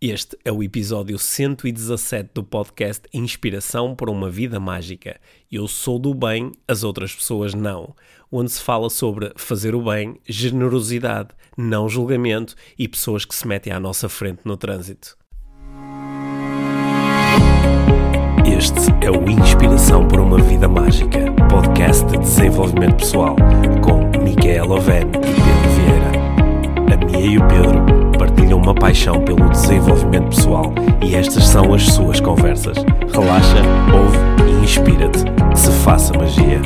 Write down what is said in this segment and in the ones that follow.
Este é o episódio 117 do podcast Inspiração para uma Vida Mágica. Eu sou do bem, as outras pessoas não. Onde se fala sobre fazer o bem, generosidade, não julgamento e pessoas que se metem à nossa frente no trânsito. Este é o Inspiração para uma Vida Mágica, podcast de desenvolvimento pessoal, com Micaela Oven e Pedro Vieira. A Mia e o Pedro partilham uma paixão pelo desenvolvimento pessoal e estas são as suas conversas. Relaxa, ouve e inspira-te. Que se faça magia.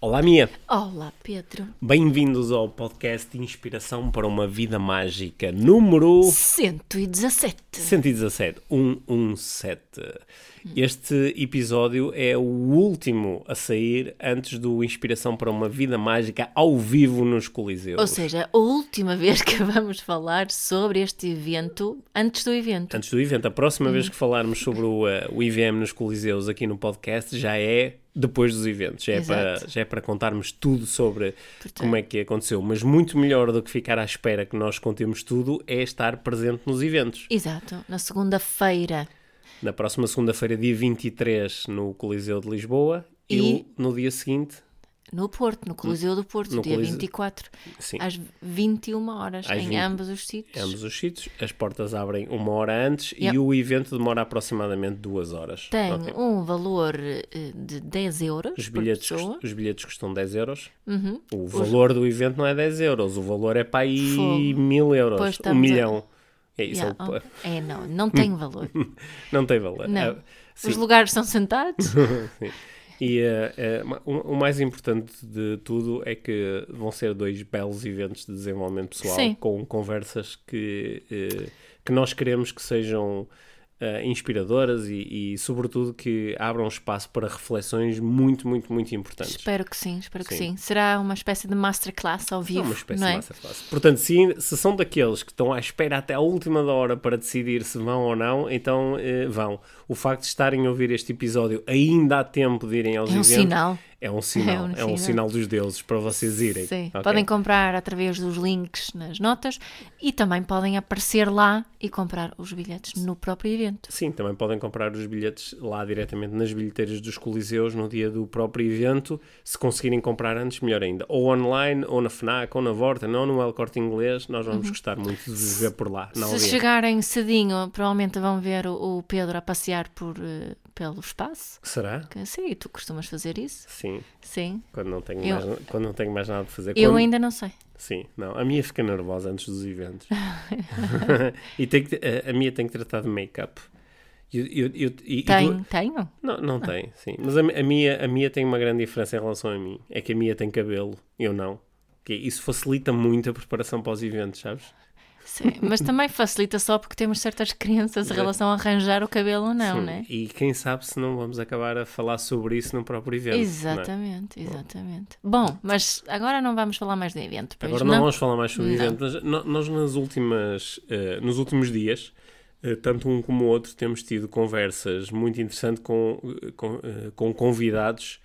Olá, Mia. Olá, Pedro. Bem-vindos ao podcast Inspiração para uma Vida Mágica, número 117. 117. 117. Este episódio é o último a sair antes do Inspiração para uma Vida Mágica ao vivo nos Coliseus. Ou seja, a última vez que vamos falar sobre este evento antes do evento. Antes do evento. A próxima vez que falarmos sobre o, uh, o IVM nos Coliseus aqui no podcast já é depois dos eventos. Já é, para, já é para contarmos tudo sobre Portanto. como é que aconteceu. Mas muito melhor do que ficar à espera que nós contemos tudo é estar presente nos eventos. Exato. Na segunda-feira na próxima segunda-feira, dia 23, no Coliseu de Lisboa e, e no dia seguinte no Porto, no Coliseu do Porto, no dia Coliseu... 24, Sim. às 21 horas, às em 20... ambos os sítios. Em ambos os sítios, as portas abrem uma hora antes yep. e o evento demora aproximadamente duas horas. Tem okay. um valor eh, de 10 euros os bilhetes, os bilhetes custam 10 euros. Uhum. O valor os... do evento não é 10 euros, o valor é para aí mil euros, um milhão. A... É isso. Yeah, é, o... oh, é, não, não tem valor. não tem valor. Não. Uh, Os lugares são sentados. sim. E uh, uh, o, o, mais importante de tudo é que vão ser dois belos eventos de desenvolvimento pessoal sim. com conversas que, que nós queremos que sejam uh, inspiradoras e, e, sobretudo, que abram espaço para reflexões muito, muito, muito importantes. Espero que sim, espero sim. que sim. Será uma espécie de masterclass ao vivo. É uma espécie é? de masterclass. Portanto, se, se são daqueles que estão à espera até a última hora para decidir se vão ou não, então uh, vão. O facto de estarem a ouvir este episódio ainda há tempo de irem aos é um eventos. Sinal. É um sinal, é um, é um sinal dos deuses para vocês irem. Sim, okay? podem comprar através dos links nas notas e também podem aparecer lá e comprar os bilhetes no próprio evento. Sim, também podem comprar os bilhetes lá diretamente nas bilheteiras dos Coliseus no dia do próprio evento. Se conseguirem comprar antes, melhor ainda. Ou online, ou na FNAC, ou na Vorten, ou no El Corte Inglês, nós vamos uhum. gostar muito de ver por lá. Se chegarem cedinho, provavelmente vão ver o Pedro a passear por, uh, pelo espaço. Será? Que, sim, tu costumas fazer isso? Sim. Sim. Quando não tenho, eu... mais, quando não tenho mais nada para fazer. Eu quando... ainda não sei. Sim, não. A minha fica nervosa antes dos eventos. e tem que, a, a minha tem que tratar de make-up. Eu, eu, eu, tem, tenho? Não, não ah. tem, sim. Mas a, a, minha, a minha tem uma grande diferença em relação a mim. É que a minha tem cabelo, eu não. Que isso facilita muito a preparação para os eventos, sabes? Sim, mas também facilita só porque temos certas crenças em relação a arranjar o cabelo ou não, Sim, né? E quem sabe se não vamos acabar a falar sobre isso no próprio evento. É? Exatamente, é? exatamente. Bom, mas agora não vamos falar mais do evento. agora não, não, vamos falar mais sobre o evento, mas nós nas últimas, uh, nos últimos dias, uh, tanto um como o outro, temos tido conversas muito interessantes com, eh, com, uh, com convidados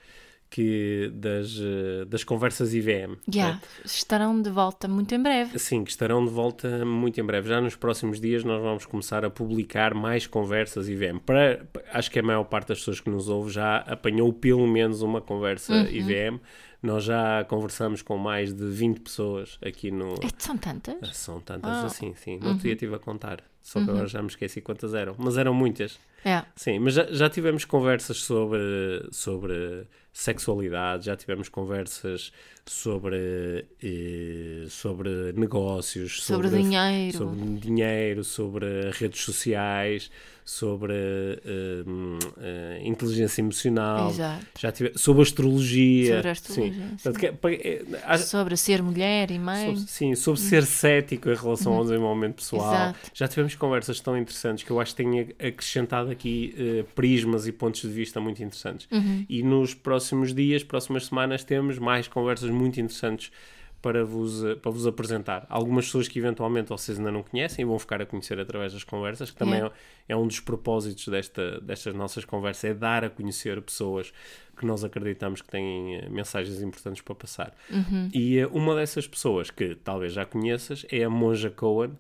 que das, eh, das conversas IVM. Já, yeah, estarão de volta muito em breve. Sim, que estarão de volta muito em breve. Já nos próximos dias nós vamos começar a publicar mais conversas IVM. Para, acho que a maior parte das pessoas que nos ouve já apanhou pelo menos uma conversa uhum. IVM. Nós já conversamos com mais de 20 pessoas aqui no. É, são tantas? Ah, são tantas oh. assim, sim. Dia uhum. estive a contar. Só que uhum. agora já me esqueci quantas eram. Mas eram muitas. Sim, mas já, já tivemos conversas sobre, sobre sexualidade, já tivemos conversas sobre, eh, sobre negócios, sobre, sobre, dinheiro, sobre dinheiro, sobre redes sociais, sobre uh, uh, inteligência emocional, já tive, sobre astrologia, sobre, astrologia, sim. Sim. É, sobre ser mulher e mãe, sobre, sim, sobre ser cético em relação uhum. ao desenvolvimento pessoal. Exato. Já tivemos conversas tão interessantes que eu acho que têm acrescentado aqui uh, prismas e pontos de vista muito interessantes. Uhum. E nos próximos dias, próximas semanas, temos mais conversas muito interessantes para vos, eh, para vos apresentar. Algumas pessoas que eventualmente vocês ainda não conhecem e vão ficar a conhecer através das conversas, que também Yeah. é, é um dos propósitos desta, destas nossas conversas, é dar a conhecer pessoas que nós acreditamos que têm eh, mensagens importantes para passar. E eh, uma dessas pessoas que talvez já conheças é a Monja Cohen,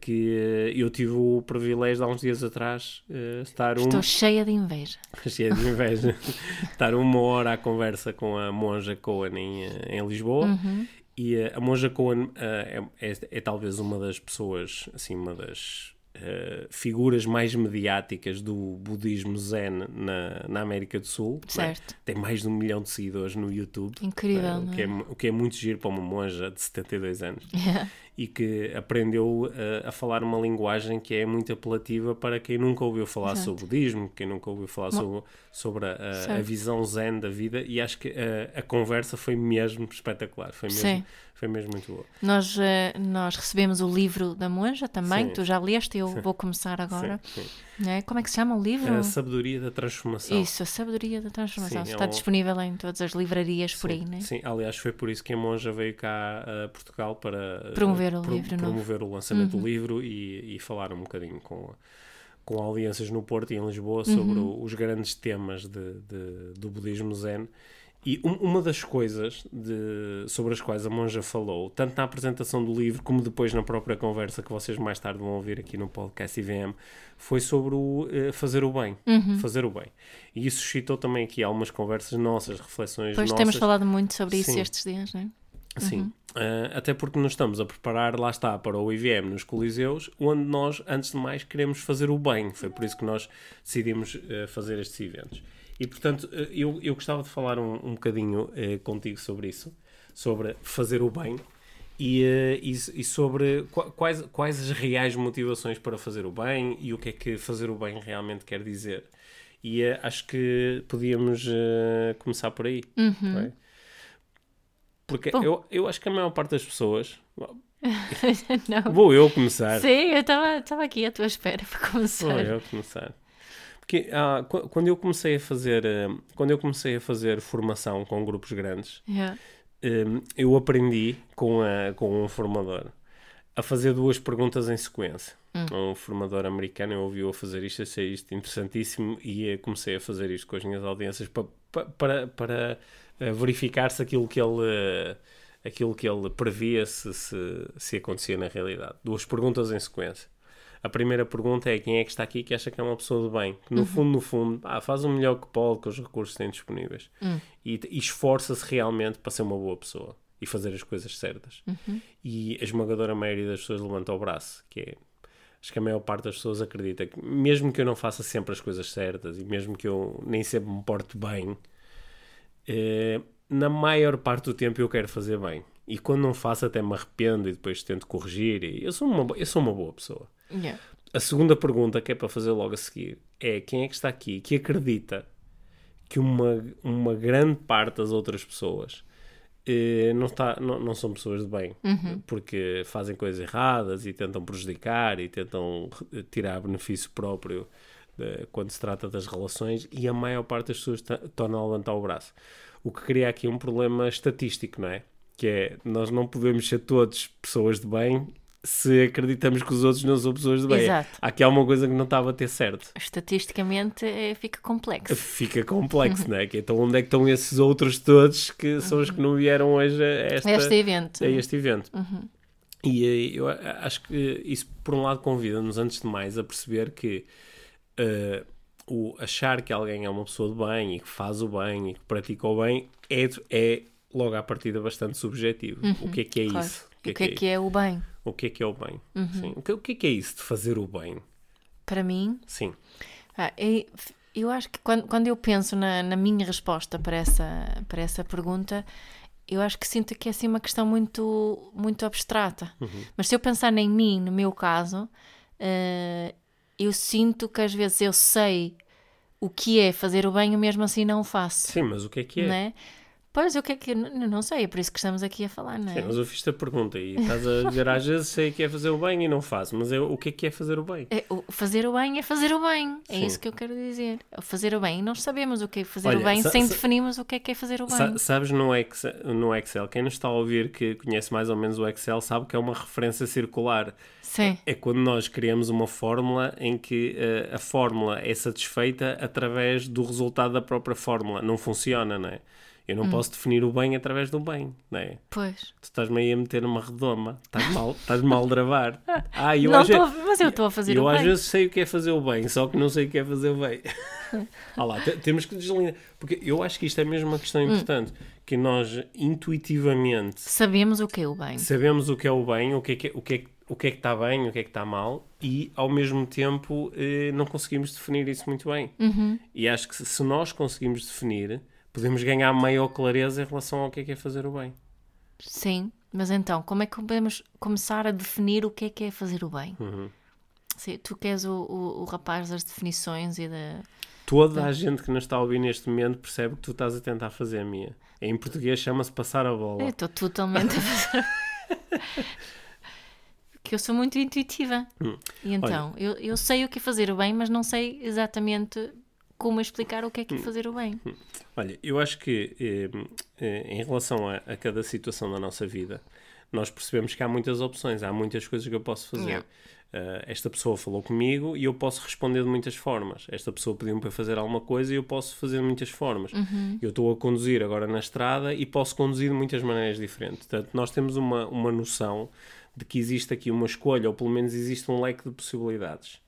que eh, eu tive o privilégio de há uns dias atrás eh, estar um, Estou cheia de inveja. cheia de inveja, estar uma hora à conversa com a Monja Cohen em, eh, em Lisboa. E eh, a Monja Cohen eh, é, é, é talvez uma das pessoas, assim, uma das eh, figuras mais mediáticas do budismo zen na, na América do Sul. é? Certo. Tem mais de um milhão de seguidores no YouTube. Incrível, eh, o, que é? é, o que é muito giro para uma monja de 72 anos Yeah. E que aprendeu uh, a falar uma linguagem que é muito apelativa para quem nunca ouviu falar Exato. sobre budismo, quem nunca ouviu falar sobre, sobre a, a- a visão zen da vida e acho que uh, a conversa foi mesmo espetacular, foi mesmo, Sim. Foi mesmo muito boa. Nós, eh, nós recebemos o livro da Monja também, Sim. que tu já leste, eu vou começar agora. Sim, sim. né? Como é que se chama o livro? A sabedoria da transformação. Isso, a sabedoria da transformação. Sim, é Está um- disponível em todas as livrarias por aí, né? Sim, aliás, foi por isso que a monja veio cá a Portugal para uh, Promover o pro- livro novo. Uhum. promover o lançamento do livro e, e falar um bocadinho com, com audiências no Porto e em Lisboa Uhum. sobre o- os grandes temas de, de- do budismo zen. E um- uma das coisas de- sobre as quais a monja falou, tanto na apresentação do livro como depois na própria conversa que vocês mais tarde vão ouvir aqui no podcast IVM, foi sobre o eh, fazer o bem. Uhum. Fazer o bem. E isso suscitou também aqui algumas conversas nossas, reflexões Pois nossas. temos falado muito sobre isso Sim. estes dias, né? Sim. Ah, até porque nos estamos a preparar, lá está, para o IVM nos Coliseus, onde nós, antes de mais, queremos fazer o bem. Foi por isso que nós decidimos ah, fazer estes eventos. E, portanto, ah, eu, eu gostava de falar um, um bocadinho ah, contigo sobre isso, sobre fazer o bem e, ah, e, e sobre qua- quais, quais as reais motivações para fazer o bem e o que é que fazer o bem realmente quer dizer. E ah, acho que podíamos começar por aí. não é? Porque Bom. eu, eu acho que a maior parte das pessoas. Não. Vou eu começar. Sim, eu estava aqui à tua espera para começar. Vou eu começar. Porque ah, qu- quando eu comecei a fazer eh, quando eu comecei a fazer formação com grupos grandes, Yeah. eh, eu aprendi com, a, com um formador a fazer duas perguntas em sequência. Um formador americano, eu ouvi-o a fazer isto, achei isto interessantíssimo e comecei a fazer isto com as minhas audiências pa- pa- para, para, eh, verificar se aquilo que ele, aquilo que ele previa se, se, se acontecia na realidade. Duas perguntas em sequência. A primeira pergunta é quem é que está aqui que acha que é uma pessoa de bem? Que no fundo, no fundo, ah, faz o melhor que pode com os recursos que tem disponíveis. E, e esforça-se realmente para ser uma boa pessoa e fazer as coisas certas. E a esmagadora maioria das pessoas levanta o braço, que é acho que a maior parte das pessoas acredita que mesmo que eu não faça sempre as coisas certas e mesmo que eu nem sempre me porte bem, eh, na maior parte do tempo eu quero fazer bem. E quando não faço até me arrependo e depois tento corrigir. E eu, sou uma, eu sou uma boa pessoa. Yeah. A segunda pergunta que é para fazer logo a seguir é quem é que está aqui que acredita que uma, uma grande parte das outras pessoas eh, não, está, não, não são pessoas de bem porque fazem coisas erradas e tentam prejudicar e tentam eh, tirar benefício próprio de- quando se trata das relações e a maior parte das pessoas torna a levantar o braço. O que cria aqui um problema estatístico, não é? Que é, nós não podemos ser todos pessoas de bem se acreditamos que os outros não são pessoas de bem. Exato. Há aqui alguma coisa que não estava a ter certo. Estatisticamente eh, fica complexo. Fica complexo, não é? Que Então onde é que estão esses outros todos que são os que não vieram hoje a esta, Este evento. a este evento? E eh, eu acho que isso, por um lado, convida-nos, antes de mais, a perceber que eh, o achar que alguém é uma pessoa de bem e que faz o bem e que pratica o bem é, é logo à partida bastante subjetivo. O que é que é Claro. isso? O que é que é o bem? O que é que é o bem? Sim. O, que, o que é que é isso de fazer o bem? Para mim, Sim. Ah, e f- eu acho que quando, quando eu penso na, na minha resposta para essa, para essa pergunta, eu acho que sinto que é assim uma questão muito, muito abstrata. Mas se eu pensar em mim, no meu caso, eh, eu sinto que às vezes eu sei o que é fazer o bem e mesmo assim não o faço. Sim, mas o que é que é? Né? Pois, o que é que. Não, sei, é por isso que estamos aqui a falar, não é? Sim, mas eu fiz-te a pergunta e estás a dizer às vezes sei que é fazer o bem e não faço, mas é, o que é que é fazer o bem? É, o fazer o bem é fazer o bem. É Sim. isso que eu quero dizer. Fazer o bem. Nós sabemos o que é fazer Olha, o bem sem definirmos o que é que é fazer o bem. Sa- sabes no Excel, no Excel, quem nos está a ouvir que conhece mais ou menos o Excel sabe que é uma referência circular. Sim. É quando nós criamos uma fórmula em que eh, a fórmula é satisfeita através do resultado da própria fórmula. Não funciona, não é? Eu Hum. não posso definir o bem através do bem, não é? Pois. Tu estás-me aí a meter numa redoma. Estás mal, estás mal a gravar. Ah, eu não às mas eu estou a fazer eu o às bem. vezes sei o que é fazer o bem, só que não sei o que é fazer o bem. ah lá, te- temos que deslindar. Porque eu acho que isto é mesmo uma questão Hum. importante. Que nós intuitivamente Sabemos o que é o bem. sabemos o que é o bem, o que é que, o que, é, que- o que, é que está bem, o que é que está mal, e ao mesmo tempo eh, não conseguimos definir isso muito bem. Uhum. E acho que se nós conseguimos definir, podemos ganhar maior clareza em relação ao que é que é fazer o bem. Sim. Mas então, como é que podemos começar a definir o que é que é fazer o bem? Uhum. Sim, tu que és o, o, o rapaz das definições e da. Toda a gente que nos está a ouvir neste momento percebe que tu estás a tentar fazer a minha. Em português chama-se passar a bola. Eu estou totalmente a fazer. que eu sou muito intuitiva. Hum. E então, eu, eu sei o que é fazer o bem, mas não sei exatamente como explicar o que é Hum. que é fazer o bem. Olha, eu acho que eh, eh, em relação a, a cada situação da nossa vida, nós percebemos que há muitas opções, há muitas coisas que eu posso fazer. Eh, esta pessoa falou comigo e eu posso responder de muitas formas. Esta pessoa pediu-me para fazer alguma coisa e eu posso fazer de muitas formas. Eu estou a conduzir agora na estrada e posso conduzir de muitas maneiras diferentes. Portanto, nós temos uma, uma noção de que existe aqui uma escolha, ou pelo menos existe um leque de possibilidades.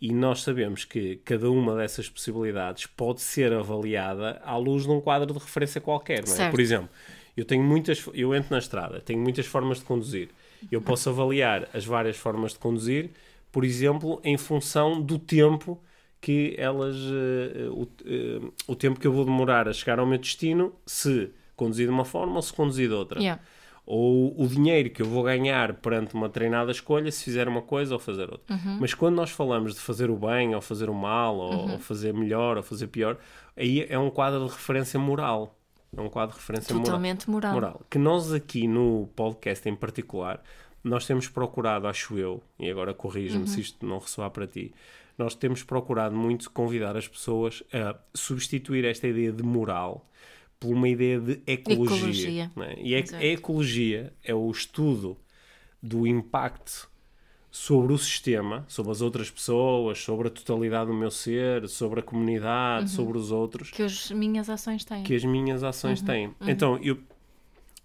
E nós sabemos que cada uma dessas possibilidades pode ser avaliada à luz de um quadro de referência qualquer, não é? Certo. Por exemplo, eu tenho muitas, eu entro na estrada, tenho muitas formas de conduzir. Eu posso avaliar as várias formas de conduzir, por exemplo, em função do tempo que elas, o, eh, o tempo que eu vou demorar a chegar ao meu destino, se conduzir de uma forma ou se conduzir de outra Yeah. Ou o dinheiro que eu vou ganhar perante uma treinada escolha se fizer uma coisa ou fazer outra. Uhum. Mas quando nós falamos de fazer o bem ou fazer o mal, ou, Uhum. ou fazer melhor ou fazer pior, aí é um quadro de referência moral. É um quadro de referência moral Totalmente moral. moral. Que nós aqui no podcast em particular, nós temos procurado, acho eu, e agora corrija-me Uhum. se isto não ressoar para ti, nós temos procurado muito convidar as pessoas a substituir esta ideia de moral por uma ideia de ecologia. Ecologia. é? E a, Exato. a ecologia é o estudo do impacto sobre o sistema, sobre as outras pessoas, sobre a totalidade do meu ser, sobre a comunidade, Uhum. sobre os outros Que as minhas ações têm. que as minhas ações têm. Então, eu,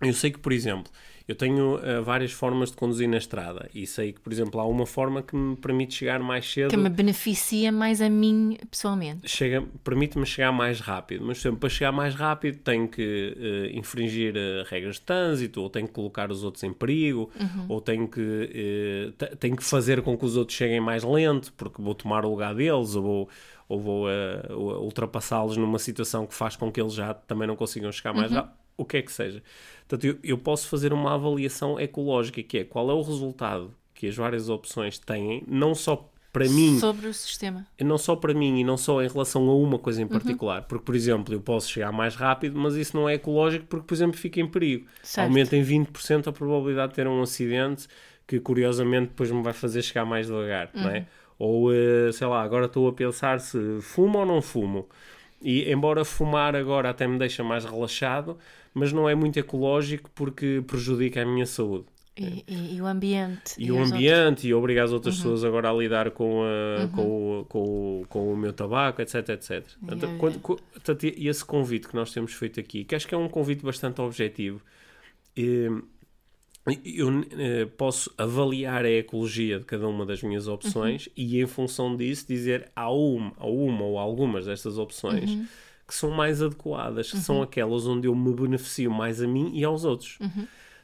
eu sei que, por exemplo, eu tenho eh, várias formas de conduzir na estrada e sei que, por exemplo, há uma forma que me permite chegar mais cedo. Que me beneficia mais a mim pessoalmente. Chega, permite-me chegar mais rápido, mas sempre para chegar mais rápido tenho que eh, infringir eh, regras de trânsito, ou tenho que colocar os outros em perigo, ou tenho que, te- tenho que fazer com que os outros cheguem mais lento, porque vou tomar o lugar deles, ou vou, ou vou eh, ultrapassá-los numa situação que faz com que eles já também não consigam chegar mais rápido, o que é que seja. Portanto, eu, eu posso fazer uma avaliação ecológica, que é qual é o resultado que as várias opções têm, não só para mim, Sobre o sistema. não só para mim e não só em relação a uma coisa Uhum. em particular. Porque, por exemplo, eu posso chegar mais rápido, mas isso não é ecológico porque, por exemplo, fica em perigo. Certo. Aumenta em 20% a probabilidade de ter um acidente que, curiosamente, depois me vai fazer chegar mais devagar, não Uhum. é? Ou, eh, sei lá, agora estou a pensar se fumo ou não fumo. E, embora fumar agora até me deixa mais relaxado, mas não é muito ecológico porque prejudica a minha saúde E, e- e o ambiente. e o as ambiente e obriga as outras Uhum. pessoas agora a lidar com, a, com, o, com, o, com o meu tabaco, etc, etc. Portanto, é. quando- co- portanto, e esse convite que nós temos feito aqui, que acho que é um convite bastante objetivo, eu eh, posso avaliar a ecologia de cada uma das minhas opções e em função disso dizer há uma, há uma ou algumas destas opções que são mais adequadas, que são aquelas onde eu me beneficio mais a mim e aos outros.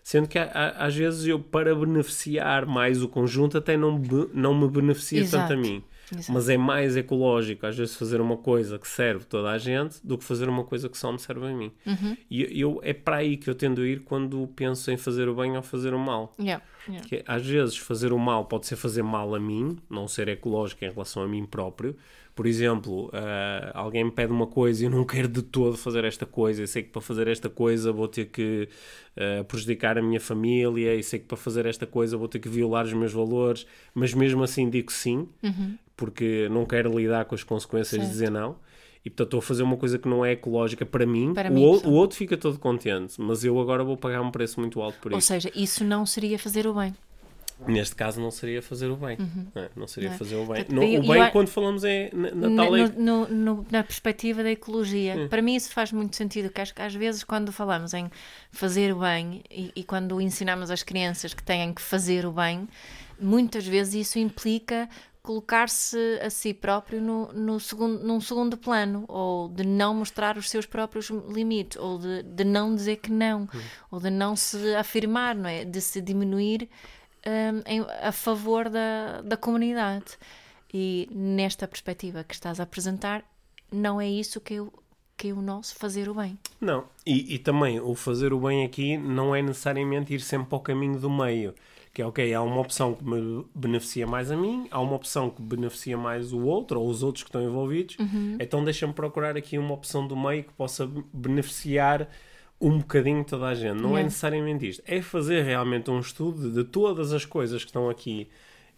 Sendo que às vezes eu, para beneficiar mais o conjunto, até não, be- não me beneficia Exato. tanto a mim. Exato. Mas é mais ecológico, às vezes, fazer uma coisa que serve toda a gente do que fazer uma coisa que só me serve a mim. Uhum. E eu, é para aí que eu tendo a ir quando penso em fazer o bem ou fazer o mal. Yeah, yeah. Que às vezes fazer o mal pode ser fazer mal a mim, não ser ecológico em relação a mim próprio. Por exemplo, uh, alguém me pede uma coisa e eu não quero de todo fazer esta coisa, eu sei que para fazer esta coisa vou ter que uh, prejudicar a minha família, e sei que para fazer esta coisa vou ter que violar os meus valores, mas mesmo assim digo sim, Uhum. porque não quero lidar com as consequências de Certo. dizer não. E portanto estou a fazer uma coisa que não é ecológica para mim. Para o, mim, ou- pessoal. o outro fica todo contente, mas eu agora vou pagar um preço muito alto por Ou isso. seja, isso não seria fazer o bem. Neste caso não seria fazer o bem. É, não seria Não é? fazer o bem. Portanto, Não, eu- o bem eu- quando falamos é na, na no- no- no- na perspectiva da ecologia. Para mim isso faz muito sentido, que que às vezes quando falamos em fazer o bem e, e quando ensinamos as crianças que têm que fazer o bem, muitas vezes isso implica colocar-se a si próprio no, no segundo, num segundo plano, ou de não mostrar os seus próprios limites, ou de, de não dizer que não, ou de não se afirmar, não é? De se diminuir hum, em- a favor da, da comunidade. E nesta perspectiva que estás a apresentar, não é isso que eu, que é o nosso fazer o bem. Não, e, e também o fazer o bem aqui não é necessariamente ir sempre para o caminho do meio. Que é ok, há uma opção que me beneficia mais a mim, há uma opção que beneficia mais o outro ou os outros que estão envolvidos, então deixa-me procurar aqui uma opção do meio que possa beneficiar um bocadinho toda a gente. Não é Yeah. necessariamente isto. É fazer realmente um estudo de todas as coisas que estão aqui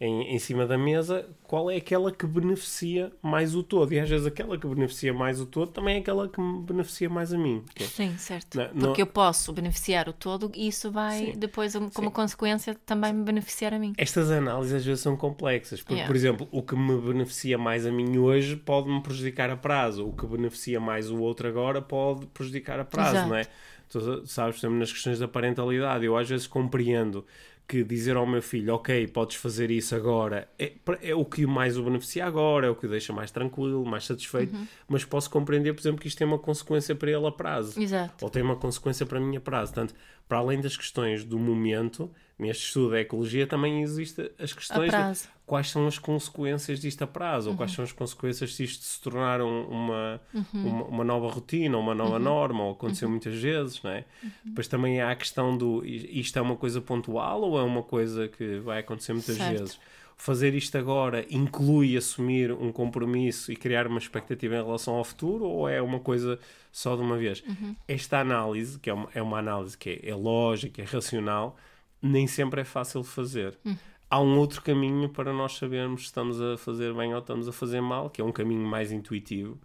em, em cima da mesa, qual é aquela que beneficia mais o todo. E às vezes aquela que beneficia mais o todo também é aquela que me beneficia mais a mim. Ok? Sim, certo. Não, Porque não- eu posso beneficiar o todo e isso vai Sim. depois, como consequência, também me beneficiar a mim. Estas análises às vezes são complexas, porque, Yeah. por exemplo, o que me beneficia mais a mim hoje pode-me prejudicar a prazo, o que beneficia mais o outro agora pode prejudicar a prazo, Exato. não é? Tu sabes, por exemplo, nas questões da parentalidade, eu às vezes compreendo que dizer ao meu filho, ok, podes fazer isso agora, é, é o que mais o beneficia agora, é o que o deixa mais tranquilo, mais satisfeito, Uhum. mas posso compreender, por exemplo, que isto tem uma consequência para ele a prazo Exato. ou tem uma consequência para mim a prazo. Portanto, para além das questões do momento, neste estudo da ecologia também existem as questões de quais são as consequências disto a prazo, ou quais são as consequências se isto se tornar um- uma, uma, uma nova rotina, uma nova norma, ou aconteceu muitas vezes, não é? Depois também há a questão do isto é uma coisa pontual ou é uma coisa que vai acontecer muitas Certo. vezes? Fazer isto agora inclui assumir um compromisso e criar uma expectativa em relação ao futuro ou é uma coisa só de uma vez? Esta análise, que é uma, é uma análise que é, é lógica, é racional, nem sempre é fácil fazer. Há um outro caminho para nós sabermos se estamos a fazer bem ou estamos a fazer mal, que é um caminho mais intuitivo,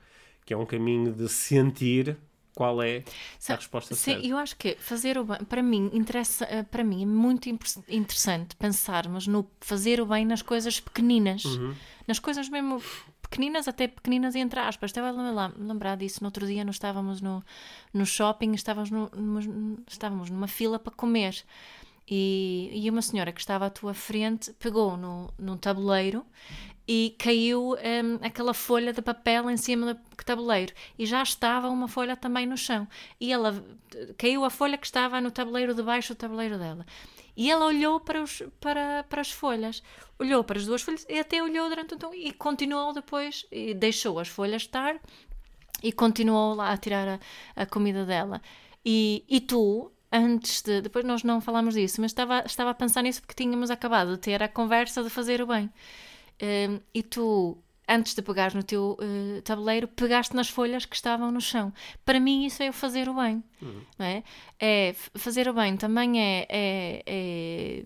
que é um caminho de sentir qual é a resposta Sim, certa. eu acho que fazer o bem, para mim, interessa, eh, para mim é muito interessante pensarmos no fazer o bem nas coisas pequeninas, Uhum. nas coisas mesmo pequeninas, até pequeninas entre aspas. Estava a lembrar- lembrar disso no outro dia, nós estávamos no, no shopping, estávamos, no- numa, estávamos numa fila para comer. E, e uma senhora que estava à tua frente pegou no, num tabuleiro e caiu hum, aquela folha de papel em cima do tabuleiro. E já estava uma folha também no chão. E ela caiu a folha que estava no tabuleiro debaixo do tabuleiro dela. E ela olhou para, os, para, para as folhas. Olhou para as duas folhas e até olhou durante um tempo e continuou depois e deixou as folhas estar e continuou lá a tirar a, a comida dela. E, e tu, antes de. Depois nós não falámos disso, mas estava, estava a pensar nisso porque tínhamos acabado de ter a conversa de fazer o bem. Hum, e tu, antes de pegares no teu eh, tabuleiro, pegaste nas folhas que estavam no chão. Para mim, isso é o fazer o bem. Não é? é fazer o bem também é- é- é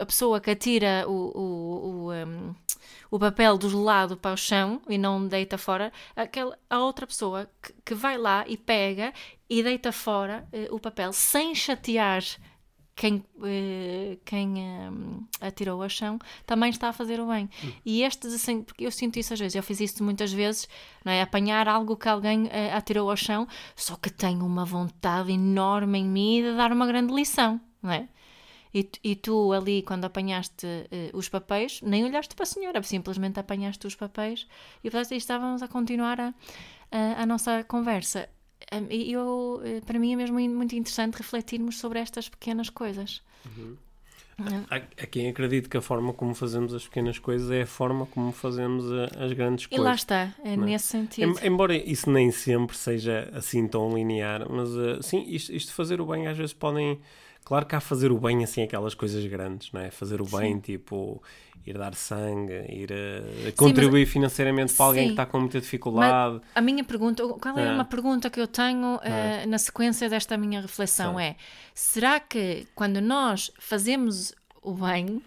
a pessoa que atira o, o, o, um, o papel do gelado para o chão e não deita fora, aquela, a outra pessoa que, que vai lá e pega e deita fora eh, o papel sem chatear quem, eh, quem um, atirou ao chão, também está a fazer o bem. E estes, assim, porque eu sinto isso às vezes, eu fiz isso muitas vezes, não é? Apanhar algo que alguém eh, atirou ao chão, só que tenho uma vontade enorme em mim de dar uma grande lição, não é? E, e tu ali, quando apanhaste eh, os papéis, nem olhaste para a senhora, simplesmente apanhaste os papéis e, portanto, estávamos a continuar a, a, a nossa conversa. Hum, E eu, eh, para mim é mesmo muito interessante refletirmos sobre estas pequenas coisas. Há, há quem acredite que a forma como fazemos as pequenas coisas é a forma como fazemos a- as grandes E coisas. lá está, é não é? nesse sentido. Em- embora isso nem sempre seja assim tão linear, mas uh, sim, isto, isto fazer o bem às vezes podem Claro que há fazer o bem, assim, aquelas coisas grandes, não é? Fazer o bem, tipo, ir dar sangue, ir uh, contribuir financeiramente para alguém Sim. que está com muita dificuldade. Mas a minha pergunta, qual é Ah. uma pergunta que eu tenho eh, Ah. na sequência desta minha reflexão Sim. é: será que quando nós fazemos o bem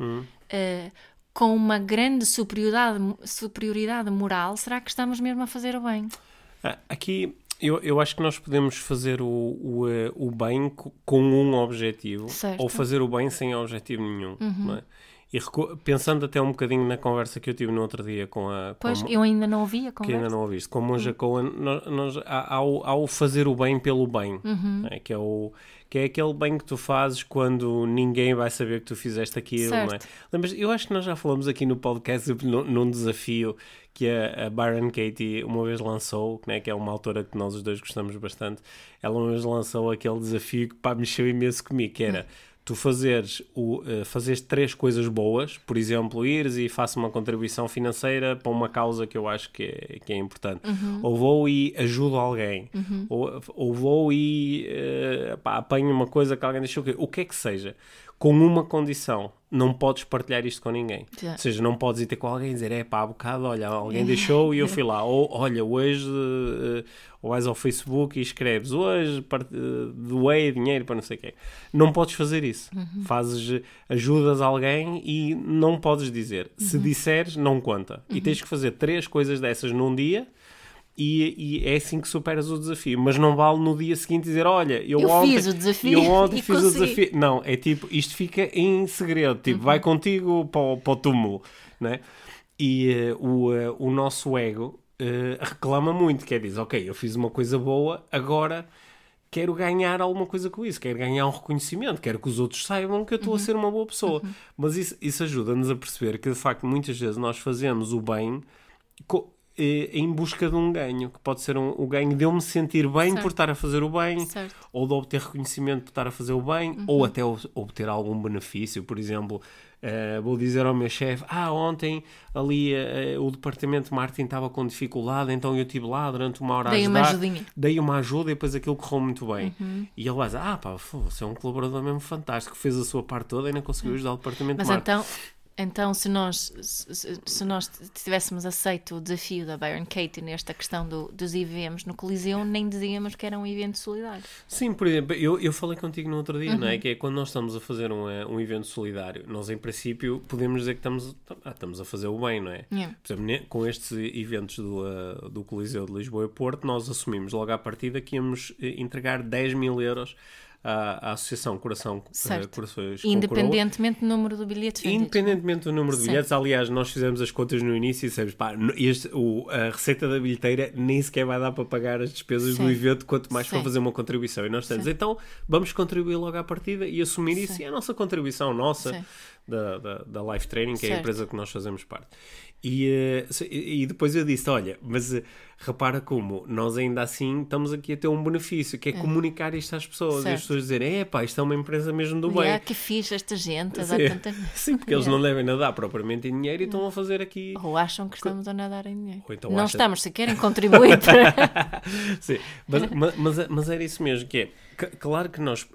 Hum. eh, com uma grande superioridade, superioridade moral, será que estamos mesmo a fazer o bem? Ah, Aqui eu, eu acho que nós podemos fazer o, o, eh, o bem co- com um objetivo Certo. ou fazer o bem sem objetivo nenhum. não é? E pensando até um bocadinho na conversa que eu tive no outro dia com a. com a Pois, Mo- eu ainda não ouvi a que ainda conversa. não ouviste, com a Monja Cohen, nós, nós, há, há o, há o fazer o bem pelo bem, não é? que, é o, que é aquele bem que tu fazes quando ninguém vai saber que tu fizeste aquilo. Não é? Certo. Lembras, eu acho que nós já falamos aqui no podcast num, num desafio que a, a Byron Katie uma vez lançou, né, que é uma autora que nós os dois gostamos bastante. Ela uma vez lançou aquele desafio que pá, mexeu imenso comigo, que era tu fazeres, o, eh, fazeres três coisas boas, por exemplo, ires e faço uma contribuição financeira para uma causa que eu acho que é, que é importante. Ou vou e ajudo alguém. Ou, ou vou e eh, pá, apanho uma coisa que alguém deixou. O que é que seja. Com uma condição, não podes partilhar isto com ninguém. Já. Ou seja, não podes ir ter com alguém e dizer, é pá, há bocado, olha, alguém deixou e eu fui lá. Ou, olha, hoje, eh, ou vais ao Facebook e escreves, hoje part- eh, doei dinheiro para não sei o quê. Não podes fazer isso. Fazes, ajudas alguém e não podes dizer. Se disseres, não conta. E tens que fazer três coisas dessas num dia e, e é assim que superas o desafio. Mas não vale no dia seguinte dizer, olha, eu, Eu ontem, fiz o desafio eu ontem e fiz o consegui." desafio. Não, é tipo, isto fica em segredo. Tipo, vai contigo para o, para o túmulo, né? E eh, o, eh, o nosso ego eh, reclama muito, quer dizer, ok, eu fiz uma coisa boa, agora quero ganhar alguma coisa com isso, quero ganhar um reconhecimento, quero que os outros saibam que eu estou a ser uma boa pessoa. Mas isso, isso ajuda-nos a perceber que, de facto, muitas vezes nós fazemos o bem em busca de um ganho, que pode ser um, o ganho de eu me sentir bem Certo. por estar a fazer o bem, Certo. ou de obter reconhecimento por estar a fazer o bem, ou até obter algum benefício. Por exemplo, eh, vou dizer ao meu chefe: Ah, ontem ali eh, o departamento de marketing estava com dificuldade, então eu estive lá durante uma hora a Dei uma ajudar. ajudinha. Dei uma ajuda e depois aquilo correu muito bem. E ele vai dizer: Ah, pá, você é um colaborador mesmo fantástico, fez a sua parte toda e não conseguiu ajudar o departamento Mas de marketing. então, então se, nós, se, se nós tivéssemos aceito o desafio da Byron Katie nesta questão do, dos IVMs no Coliseu, nem dizíamos que era um evento solidário. Sim, por exemplo, eu, eu falei contigo no outro dia, não Uhum. é? Que é quando nós estamos a fazer um, eh, um evento solidário, nós em princípio podemos dizer que estamos, ah, estamos a fazer o bem, não é? Yeah. Por exemplo, com estes eventos do, eh, do Coliseu de Lisboa e Porto, nós assumimos logo à partida que íamos eh, entregar 10 mil euros à, à Associação Coração, eh, Certo. Corações Coroa. Independentemente do número do bilhete vendido. Independentemente do número de Sim. bilhetes, aliás, nós fizemos as contas no início e dissemos, pá, este, o, a receita da bilheteira nem sequer vai dar para pagar as despesas do Sim. evento, quanto mais para fazer uma contribuição. E nós estamos, então vamos contribuir logo à partida e assumir isso. E é a nossa contribuição, nossa, da, da, da Life Training, que é a Certo. empresa que nós fazemos parte. E, eh, se- e depois eu disse: Olha, mas eh, repara como nós ainda assim estamos aqui a ter um benefício, que é, comunicar isto às pessoas. E as Certo. pessoas dizerem: É pá, isto é uma empresa mesmo do bem. Yeah, que fixe esta gente, Sim. tanta... Sim, porque eles não devem nadar propriamente em dinheiro e estão a fazer aqui. Ou acham que estamos a nadar em dinheiro. Ou então não acha- estamos sequer em contribuir para... Sim, mas, mas, mas, era isso mesmo, que é, claro que nós,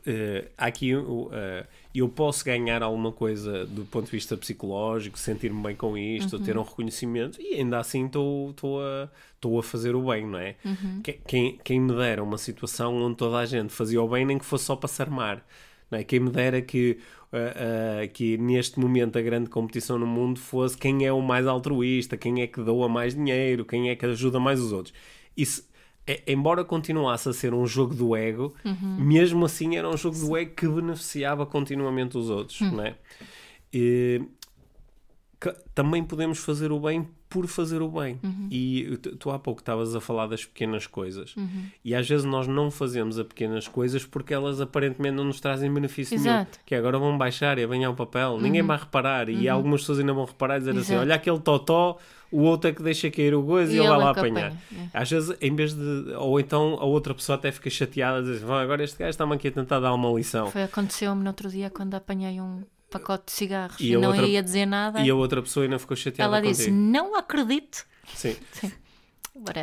há aqui, eh, eu posso ganhar alguma coisa do ponto de vista psicológico, sentir-me bem com isto, ter um reconhecimento, e ainda assim estou a, estou a fazer o bem, não é? Que- Quem, quem me dera uma situação onde toda a gente fazia o bem, nem que fosse só para se armar, não é? Quem me dera que, ah, ah, que neste momento a grande competição no mundo fosse quem é o mais altruísta, quem é que doa mais dinheiro, quem é que ajuda mais os outros. Isso, é- embora continuasse a ser um jogo do ego, mesmo assim era um jogo do ego que beneficiava continuamente os outros, não é? E, que também podemos fazer o bem por fazer o bem. E tu, há pouco estavas a falar das pequenas coisas. E às vezes nós não fazemos as pequenas coisas porque elas aparentemente não nos trazem benefício nenhum. Exato. Que é, agora vão baixar e apanhar o papel. Ninguém vai reparar. E algumas pessoas ainda vão reparar e dizer assim: Exato. olha aquele totó, o outro é que deixa cair o gozo e, E ele vai lá é que apanhar. apanha, Às vezes, em vez de. Ou então a outra pessoa até fica chateada, diz assim, "Vá, agora este gajo está-me aqui a tentar dar uma lição. Foi, aconteceu-me no outro dia quando apanhei um pacote de cigarros E e, não outra- ia dizer nada. E a outra pessoa ainda ficou chateada Ela disse, contigo. não acredito. Sim. Sim.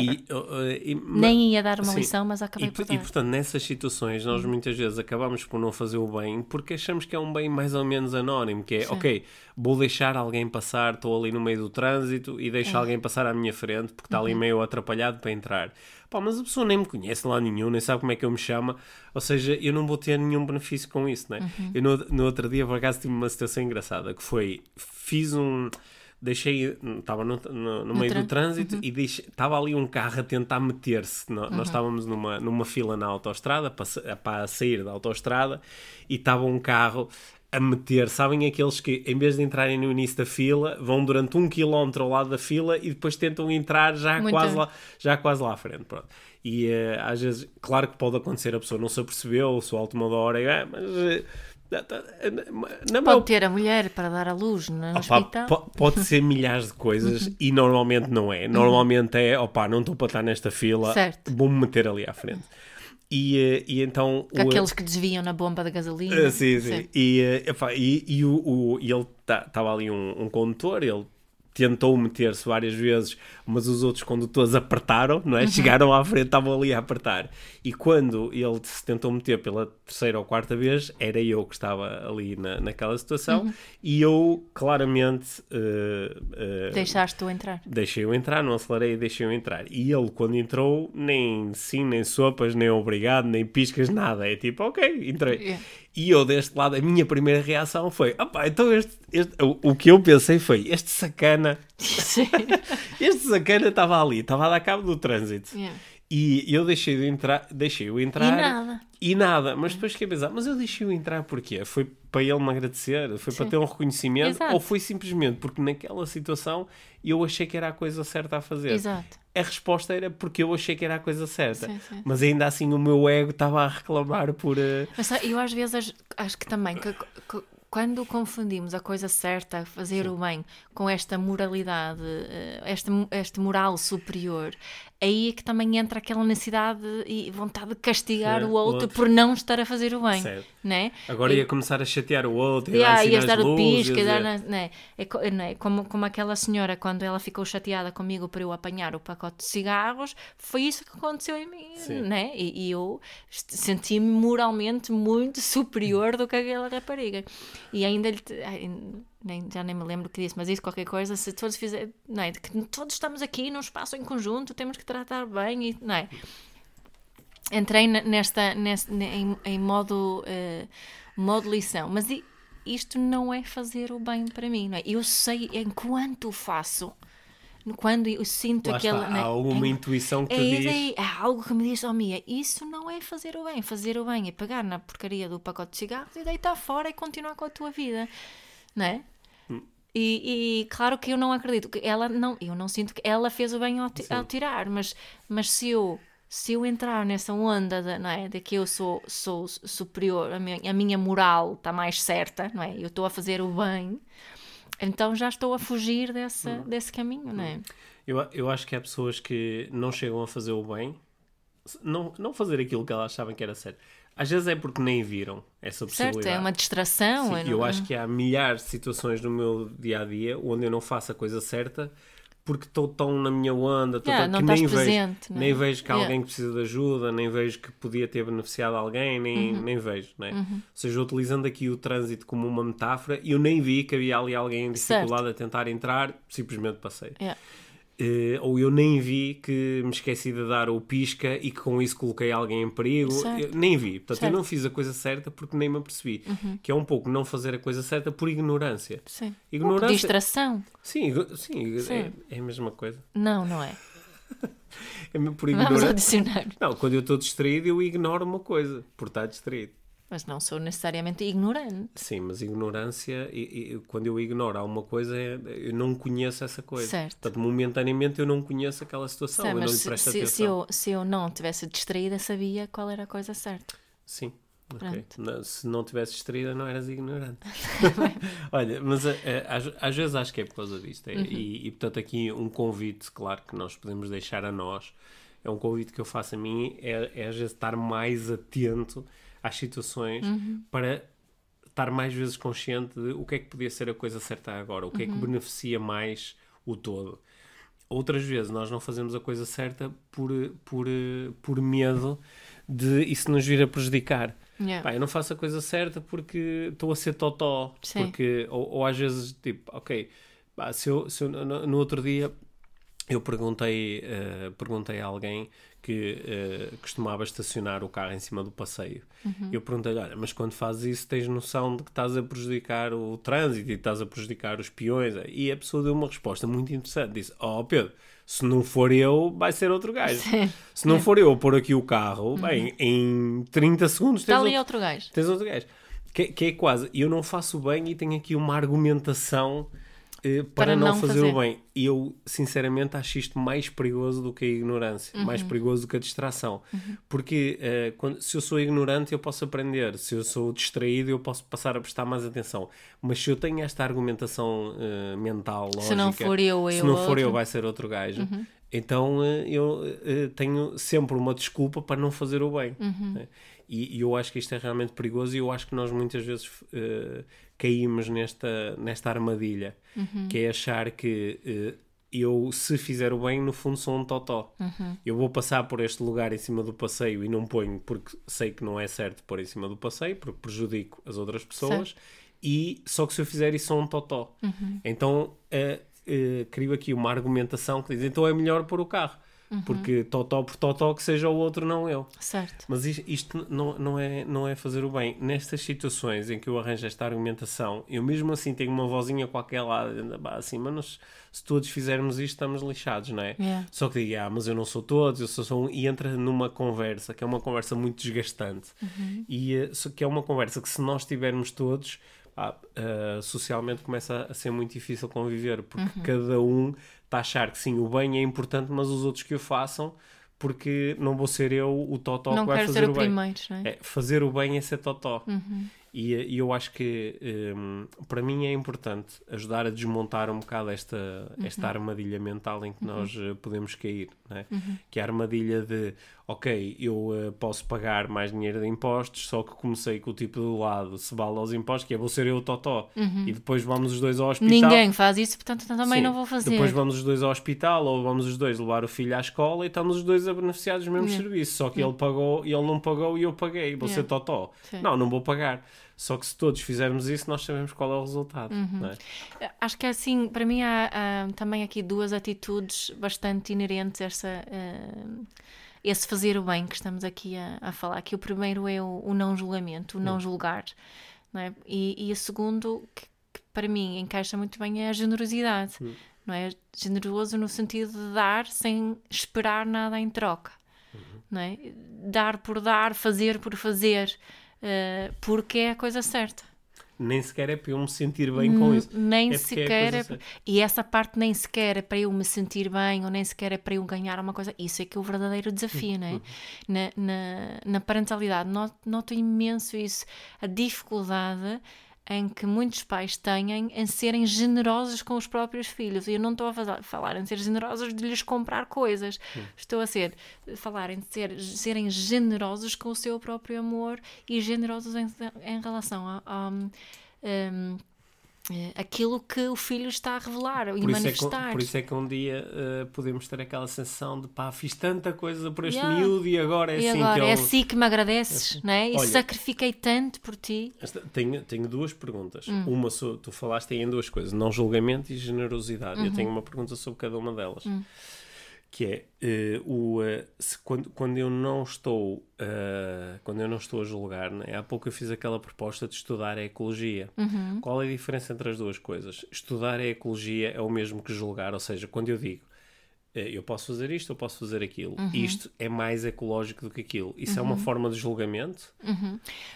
E, uh, e- ma- Nem ia dar uma Sim. lição, mas acabei E, por e, dar. Uhum. portanto, nessas situações, nós muitas vezes acabamos por não fazer o bem porque achamos que é um bem mais ou menos anónimo, que é, ok, vou deixar alguém passar, estou ali no meio do trânsito e deixo alguém passar à minha frente porque está ali Uhum. meio atrapalhado para entrar. Pá, mas a pessoa nem me conhece lá nenhum, nem sabe como é que eu me chamo, ou seja, eu não vou ter nenhum benefício com isso, né? Uhum. Eu no, no outro dia, por acaso, tive uma situação engraçada, que foi, fiz um... Deixei, estava no, no, no meio do trânsito Uhum. e deixe- estava ali um carro a tentar meter-se. No- Nós estávamos numa, numa fila na autoestrada para, para sair da autoestrada e estava um carro a meter. Sabem aqueles que, em vez de entrarem no início da fila, vão durante um quilómetro ao lado da fila e depois tentam entrar já, Muito. quase lá, já quase lá à frente. Pronto. E eh, às vezes, claro que pode acontecer, a pessoa não se apercebeu, sou a última da hora, mas. eh, na maior Pode ter a mulher para dar à luz no Opa, hospital. po- pode ser milhares de coisas Uhum. e normalmente não é. Normalmente é, opá, não estou para estar nesta fila, vou-me meter ali à frente. E, eh, e então... o- Aqueles que desviam na bomba de gasolina. Ah, sim, sim. E, eh, epá, e, e, o, o- e ele estava ali um, um condutor, ele tentou meter-se várias vezes, mas os outros condutores apertaram, não é? Chegaram à frente, estavam ali a apertar. E quando ele se tentou meter pela terceira ou quarta vez, era eu que estava ali na, naquela situação e eu claramente eh, eh, Deixaste-o entrar. deixei-o entrar, não acelerei e deixei-o entrar. E ele, quando entrou, nem sim, nem sopas, nem obrigado, nem piscas, nada. É tipo, ok, entrei. Yeah. E eu, deste lado, a minha primeira reação foi: opá, então este, este- o, o que eu pensei foi: este sacana, Sim. este sacana estava ali, estava a dar cabo do trânsito. Yeah. E eu deixei-o entrar, deixei-o entrar. E nada. E nada, mas depois fiquei a pensar, mas eu deixei-o entrar porquê? Foi para ele me agradecer? Foi para Sim. ter um reconhecimento? Exato. Ou foi simplesmente porque naquela situação eu achei que era a coisa certa a fazer? Exato. A resposta era porque eu achei que era a coisa certa. Sim, sim. Mas ainda assim o meu ego estava a reclamar por... eh, Mas eu às vezes acho- que também que, que quando confundimos a coisa certa, fazer o bem, com esta moralidade, eh, esta, este moral superior, aí é que também entra aquela necessidade e vontade de castigar Sim, o o outro, outro. por não estar a fazer o bem. Certo. Né? Agora E- ia começar a chatear o outro, ia Yeah, sinais dar o pisca, ia dar né? é, né? Como, como aquela senhora, quando ela ficou chateada comigo para eu apanhar o pacote de cigarros, foi isso que aconteceu em mim, Sim. né? E, e eu senti-me moralmente muito superior do que aquela rapariga. E ainda lhe. Nem, já nem me lembro o que disse, mas disse qualquer coisa, se todos fizerem, não é? Que todos estamos aqui num espaço em conjunto, temos que tratar bem, e, não é? entrei ne- nesta, neste, ne- em, em modo, eh, modo lição, mas isto não é fazer o bem para mim, não é? Eu sei, enquanto faço, quando eu sinto Lá aquele. está, é? há alguma Em- intuição que é, te diz... é, há algo que me diz, oh Mia, isso não é fazer o bem. Fazer o bem é pegar na porcaria do pacote de cigarros e deitar fora e continuar com a tua vida, não é? Hum. E, e claro que eu não acredito que ela não, eu não sinto que ela fez o bem ao, ao tirar, mas, mas se eu se eu entrar nessa onda de, não é, de que eu sou, sou superior, a minha, a minha moral está mais certa, não é? Eu estou a fazer o bem, então já estou a fugir desse, Hum. desse caminho, não é? Eu, eu acho que há pessoas que não chegam a fazer o bem, não, não fazer aquilo que elas achavam que era certo. Às vezes é porque nem viram essa possibilidade. Certo, é uma distração. Sim, é, eu não- acho que há milhares de situações no meu dia a dia onde eu não faço a coisa certa porque estou tão na minha onda, estou Yeah, tão, que nem vejo, presente, não é? nem vejo que há Yeah. alguém que precisa de ajuda, nem vejo que podia ter beneficiado alguém, nem, Uhum. nem vejo, né? Ou seja, utilizando aqui o trânsito como uma metáfora, eu nem vi que havia ali alguém em dificuldade a tentar entrar, simplesmente passei. Yeah. Eh, ou eu nem vi que me esqueci de dar o pisca e que com isso coloquei alguém em perigo. Nem vi. Portanto, Certo. eu não fiz a coisa certa porque nem me apercebi. Que é um pouco não fazer a coisa certa por ignorância. Sim. Ignorância- Ou distração. Sim, sim, Sim. É, é a mesma coisa. Não, não é. É mesmo por Vamos ao ignorância. dicionário. Não, quando eu estou distraído, eu ignoro uma coisa por estar distraído. Mas não sou necessariamente ignorante. Sim, mas ignorância, e, e- quando eu ignoro alguma coisa, é- eu não conheço essa coisa. Certo. Portanto, momentaneamente eu não conheço aquela situação, Sei, eu não lhe se, presto se, atenção. se eu, se eu não tivesse distraída, sabia qual era a coisa certa. Sim. ok. Pronto. Não, se não tivesse distraída, não eras ignorante. Olha, mas eh, eh, às, às vezes acho que é por causa disto. Uhum. é, e, e, portanto, aqui um convite, claro, que nós podemos deixar a nós, é um convite que eu faço a mim, é, é às vezes estar mais atento às situações Uhum. para estar mais vezes consciente de o que é que podia ser a coisa certa agora, o que é Uhum. que beneficia mais o todo. outras vezes nós não fazemos a coisa certa por, por, por medo de isso nos vir a prejudicar. Yeah. Pá, eu não faço a coisa certa porque estou a ser totó. Sim. Porque, ou, ou às vezes, tipo, ok, pá, se eu, se eu- no, no outro dia eu perguntei, eh, perguntei a alguém que eh, costumava estacionar o carro em cima do passeio. Eu perguntei-lhe, olha, mas quando fazes isso tens noção de que estás a prejudicar o trânsito e estás a prejudicar os peões? E a pessoa deu uma resposta muito interessante. Disse, oh Pedro, se não for eu, vai ser outro gajo. Sim. Se não for eu pôr aqui o carro, bem, em 30 segundos tens Está ali outro outro gajo. Tens outro gajo. Que, que é quase, eu não faço bem e tenho aqui uma argumentação para, Para não, não fazer, fazer. o bem. E eu, sinceramente, acho isto mais perigoso do que a ignorância, Uhum. mais perigoso do que a distração. Porque eh, quando, se eu sou ignorante, eu posso aprender. Se eu sou distraído, eu posso passar a prestar mais atenção. Mas se eu tenho esta argumentação eh, mental, lógica, Se não for eu, é se não for eu, outro. vai ser outro gajo. Então eh, eu eh, tenho sempre uma desculpa para não fazer o bem. né? E, e eu acho que isto é realmente perigoso e eu acho que nós muitas vezes eh, caímos nesta, nesta armadilha, que é achar que eh, eu, se fizer o bem, no fundo sou um totó. Eu vou passar por este lugar em cima do passeio e não ponho porque sei que não é certo pôr em cima do passeio, porque prejudico as outras pessoas. E só que se eu fizer isso sou um totó. Então eh, eh, crio aqui uma argumentação que diz então é melhor pôr o carro. Porque totó por totó que seja o outro, não eu. Certo. Mas is- isto não, não, é, não é fazer o bem. Nestas situações em que eu arranjo esta argumentação, eu mesmo assim tenho uma vozinha qualquer lá, "Bah, assim, mas se todos fizermos isto, estamos lixados, não é? Yeah. Só que digo, ah, mas eu não sou todos, eu sou só um. E entra numa conversa, que é uma conversa muito desgastante. E eh, só que é uma conversa que, se nós tivermos todos, ah, ah, socialmente começa a ser muito difícil conviver, porque cada um está a achar que sim, o bem é importante, mas os outros que o façam, porque não vou ser eu o totó não que vai fazer o o bem. primeiro, não é? É, fazer o bem é ser totó. Uhum. E, e eu acho que hum, para mim é importante ajudar a desmontar um bocado esta, Uhum. esta armadilha mental em que nós eh, podemos cair. Né? Que é a armadilha de, ok, eu eh, posso pagar mais dinheiro de impostos, só que comecei com o tipo do lado, se vale aos impostos, que é vou ser eu o totó. E depois vamos os dois ao hospital. Uhum. Ninguém faz isso, portanto também Sim. não vou fazer. Depois vamos os dois ao hospital ou vamos os dois levar o filho à escola e estamos os dois a beneficiar dos mesmos serviços. Só que ele pagou e ele não pagou e eu paguei. Vou ser totó. Sim. Não, não vou pagar. Só que se todos fizermos isso, nós sabemos qual é o resultado. Uhum. é? Acho que assim, para mim há, há também aqui duas atitudes bastante inerentes a essa, eh, esse fazer o bem que estamos aqui a, a falar. Que o primeiro é o, o não julgamento, o não julgar. Não é? e, e o segundo, que, que para mim encaixa muito bem, é a generosidade. Não é? Generoso no sentido de dar sem esperar nada em troca. Não é? Dar por dar, fazer por fazer, eh, porque é a coisa certa. Nem sequer é para eu me sentir bem com isso. Nem É é sequer. é- e essa parte nem sequer é para eu me sentir bem ou nem sequer é para eu ganhar uma coisa. Isso é que é o verdadeiro desafio, não é? Na, na, na parentalidade, noto, noto imenso isso, a dificuldade em que muitos pais têm em serem generosos com os próprios filhos. E eu não estou a fa- falar em ser generosos de lhes comprar coisas. Estou a ser falar em ser, serem generosos com o seu próprio amor e generosos em, em relação a, a, um, eh, aquilo que o filho está a revelar e Por isso, é que, manifestar. por isso é que um dia eh, podemos ter aquela sensação de pá, fiz tanta coisa por este Yeah. miúdo e agora é e assim agora que é ele... assim que me agradeces, não é? E Olha- sacrifiquei tanto por ti. Esta- tenho, tenho duas perguntas. Hum. Uma, tu falaste aí em duas coisas: não julgamento e generosidade. Uhum. Eu tenho uma pergunta sobre cada uma delas. Hum. Que é eh, o, eh, se- quando, quando eu não estou eh, quando eu não estou a julgar, né? há pouco eu fiz aquela proposta de estudar a ecologia. Uhum. Qual é a diferença entre as duas coisas? Estudar a ecologia é o mesmo que julgar, ou seja, quando eu digo eu posso fazer isto, eu posso fazer aquilo, Uhum. isto é mais ecológico do que aquilo. Isso é uma forma de julgamento?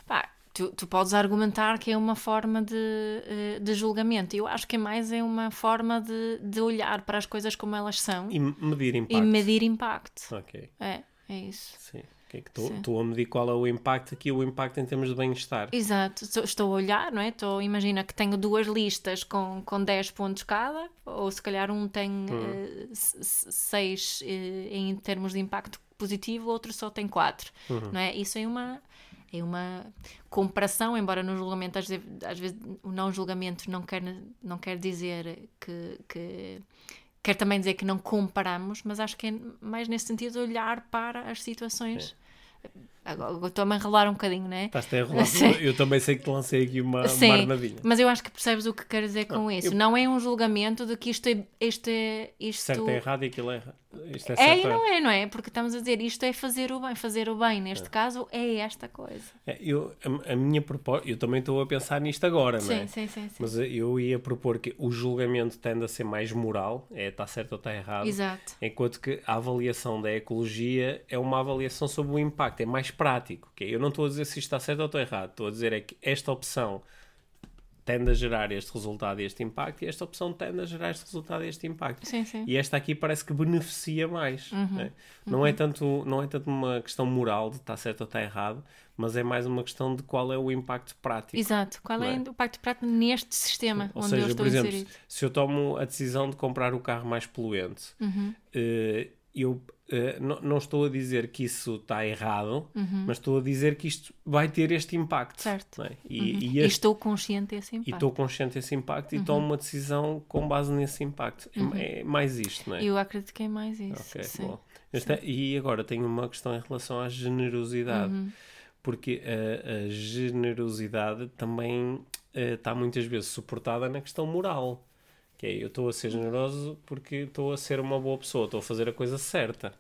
Pá, tu, tu podes argumentar que é uma forma de, eh, de julgamento. Eu acho que é mais é uma forma de, de olhar para as coisas como elas são E medir impacto. e medir impacto. Ok. É, é isso. Sim. Que é que estou- a medir qual é o impacto aqui, o impacto em termos de bem-estar. Exato, estou, a olhar, não é? Estou, imagina que tenho duas listas com, com 10 pontos cada, ou se calhar um tem 6 em termos de impacto positivo, outro só tem 4, não é? Isso é uma, é uma comparação, embora no julgamento, às vezes, às vezes o não julgamento não quer, não quer dizer que, que, quer também dizer que não comparamos, mas acho que é mais nesse sentido olhar para as situações. Agora estou-me a enrolar um bocadinho, não é? Estás-te a enrolar. Eu também sei que te lancei aqui uma, Sim, uma armadilha. mas eu acho que percebes o que quero dizer com Não, isso. eu- Não é um julgamento de que isto é. Isto é isto... Certo é errado e aquilo é errado. Isto é É e não é, não é? Porque estamos a dizer isto é fazer o bem. Fazer o bem, neste caso, é esta coisa. É, eu, a, a minha proposta, eu também estou a pensar nisto agora, não é? Sim, sim, sim, sim. Mas eu ia propor que o julgamento tende a ser mais moral, é está certo ou está errado. Exato. Enquanto que a avaliação da ecologia é uma avaliação sobre o impacto, é mais prático. que é, Eu não estou a dizer se isto está certo ou está errado, estou a dizer é que esta opção tende a gerar este resultado e este impacto e esta opção tende a gerar este resultado e este impacto. Sim, sim. E esta aqui parece que beneficia mais. Uhum. né? Não, é tanto, não é tanto uma questão moral de está certo ou está errado, mas é mais uma questão de qual é o impacto prático. Exato. Qual é é? o pacto prático neste sistema Ou onde eu seja, estou por exemplo, inserido? se eu tomo a decisão de comprar o carro mais poluente, Uhum. eh, eu eh, não- não estou a dizer que isso está errado, mas estou a dizer que isto vai ter este impacto. Uhum. Certo. é? E, Uhum. e E este- estou consciente desse e impacto. estou consciente desse impacto e Uhum. tomo uma decisão com base nesse impacto. É- É, mais isto, não é? Eu acredito que é mais isso. Ok, sim. bom. Esta- e agora tenho uma questão em relação à generosidade, Uhum. porque a, a generosidade também eh, está muitas vezes suportada na questão moral. Que é, eu estou a ser generoso porque estou a ser uma boa pessoa, estou a fazer a coisa certa.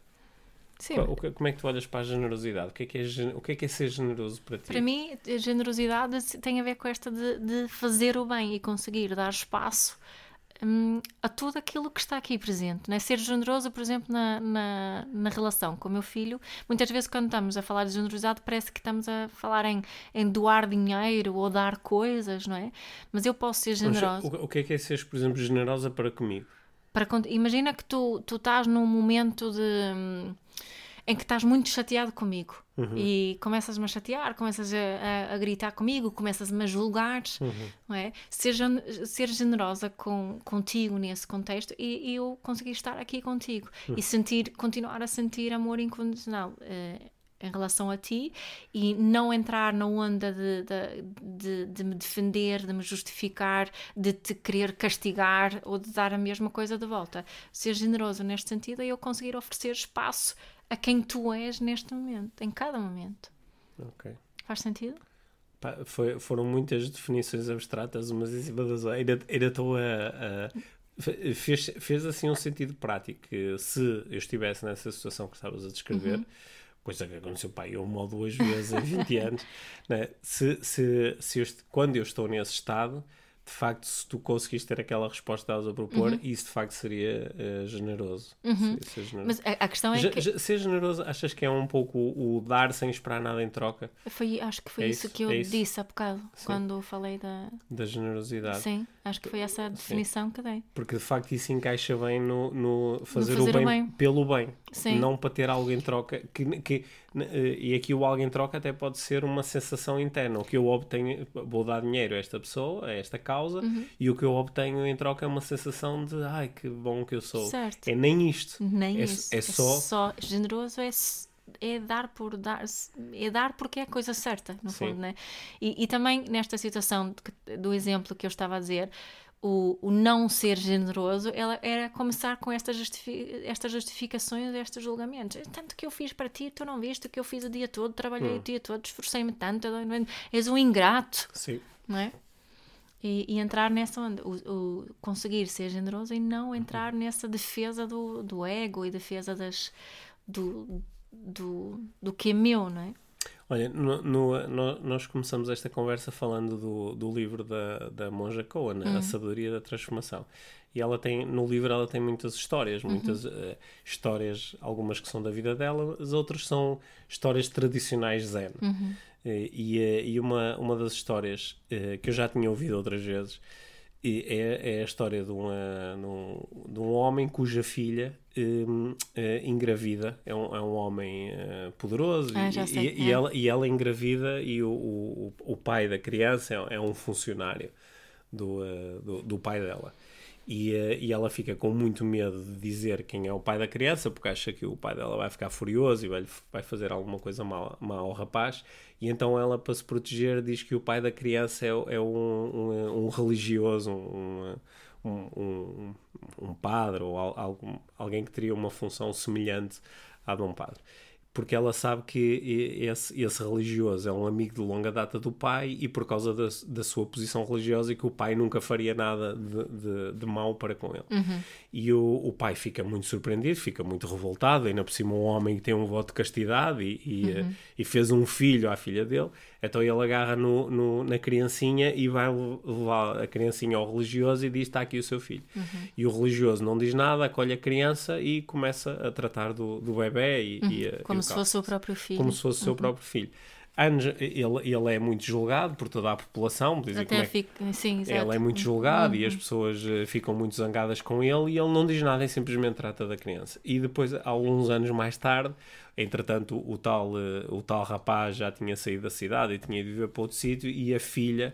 Sim. O que- como é que tu olhas para a generosidade? O que é, que é, o que é, que é ser generoso para ti? Para mim, a generosidade tem a ver com esta de, de fazer o bem e conseguir dar espaço hum, a tudo aquilo que está aqui presente. Né? Ser generoso, por exemplo, na, na, na relação com o meu filho. Muitas vezes, quando estamos a falar de generosidade, parece que estamos a falar em, em doar dinheiro ou dar coisas, não é? Mas eu posso ser generosa. o, o que é que é ser, por exemplo, generosa para comigo? Para, imagina que tu, tu estás num momento de. hum, em que estás muito chateado comigo e começas-me a chatear, começas a, a- a gritar comigo, começas-me a julgar, não é? Ser, ser generosa com, contigo nesse contexto e, e eu conseguir estar aqui contigo e sentir, continuar a sentir amor incondicional. eh, em relação a ti e não entrar na onda de, de, de, de me defender, de me justificar, de te querer castigar ou de dar a mesma coisa de volta. Ser generoso neste sentido é eu conseguir oferecer espaço a quem tu és neste momento, em cada momento. Ok. Faz sentido? Pá, foi- foram muitas definições abstratas, umas em cima das outras. Ainda, ainda estou a. a- fe- fez, fez assim um sentido prático que se eu estivesse nessa situação que estavas a descrever, Uhum. coisa que aconteceu pá, eu uma ou duas vezes em 20 anos, né? se, se, se eu quando eu estou nesse estado, de facto, se tu conseguiste ter aquela resposta que estavas a propor, isso de facto seria eh, generoso. Ser- ser generoso. Uhum. Mas a, a questão é Ja- que ja- ser generoso, achas que é um pouco o, o dar sem esperar nada em troca foi, acho que foi É isso, isso, que eu é isso. disse há bocado, quando falei da. da generosidade? Sim, acho que foi essa a definição que dei. Porque de facto isso encaixa bem no, no fazer, fazer o, bem bem. pelo bem, Sim. não para ter algo em troca. Que, que, eh, e aqui o algo em troca até pode ser uma sensação interna. O que eu obtenho, vou dar dinheiro a esta pessoa, a esta causa, Uhum. e o que eu obtenho em troca é uma sensação de ai que bom que eu sou. Certo. É nem isto. Nem é, isso. é só. generoso é, é dar por dar, é dar porque é a coisa certa, no Sim. fundo, né? E, e também nesta situação de do exemplo que eu estava a dizer, o, o não ser generoso ela era começar com estas, justifi estas justificações, estes julgamentos. Tanto que eu fiz para ti, tu não viste o que eu fiz o dia todo, trabalhei Hum. o dia todo, esforcei-me tanto, és um ingrato Sim. não é? E, e entrar nessa onda, o, o conseguir ser generoso e não entrar nessa defesa do, do ego e defesa das, do, do, do que é meu, não é? Olha, no- no- no- nós começamos esta conversa falando do, do livro da, da Monja Cohen, A Sabedoria da Transformação. E ela tem, no livro ela tem muitas histórias, muitas eh, histórias, algumas que são da vida dela, as outras são histórias tradicionais zen. Eh, E, eh, e uma, uma das histórias eh, que eu já tinha ouvido outras vezes é, é a história de, uma, de, um, de um homem cuja filha hum, eh, engravida. É um, é um homem eh, poderoso Ah, e, sei, e- e é. ela, e ela engravida e o, o, o pai da criança é, é um funcionário do, eh, do, do pai dela. E, eh, e ela fica com muito medo de dizer quem é o pai da criança, porque acha que o pai dela vai ficar furioso e vai, vai fazer alguma coisa mal, mal ao rapaz. E então ela, para se proteger, diz que o pai da criança é, é um, um, um religioso, um, um, um, um padre ou al- algum, alguém que teria uma função semelhante à de um padre. Porque ela sabe que esse, esse religioso é um amigo de longa data do pai e por causa da, da sua posição religiosa e que o pai nunca faria nada de, de, de mau para com ele. E o, o pai fica muito surpreendido, fica muito revoltado, ainda por cima um homem que tem um voto de castidade e, e, eh, e fez um filho à filha dele, então ele agarra no, no- na criancinha e vai levar a criancinha ao religioso e diz, está aqui o seu filho. E o religioso não diz nada, acolhe a criança e começa a tratar do, do bebê e, e, eh, e Como o se caso fosse o próprio filho. como se fosse o seu próprio filho. Anos, ele, ele é muito julgado por toda a população, como Até é, fica. Sim, exato. ele é muito julgado e as pessoas eh, ficam muito zangadas com ele e ele não diz nada e simplesmente trata da criança. E depois, alguns anos mais tarde, entretanto, o tal, eh, o tal rapaz já tinha saído da cidade e tinha ido viver para outro sítio e a filha,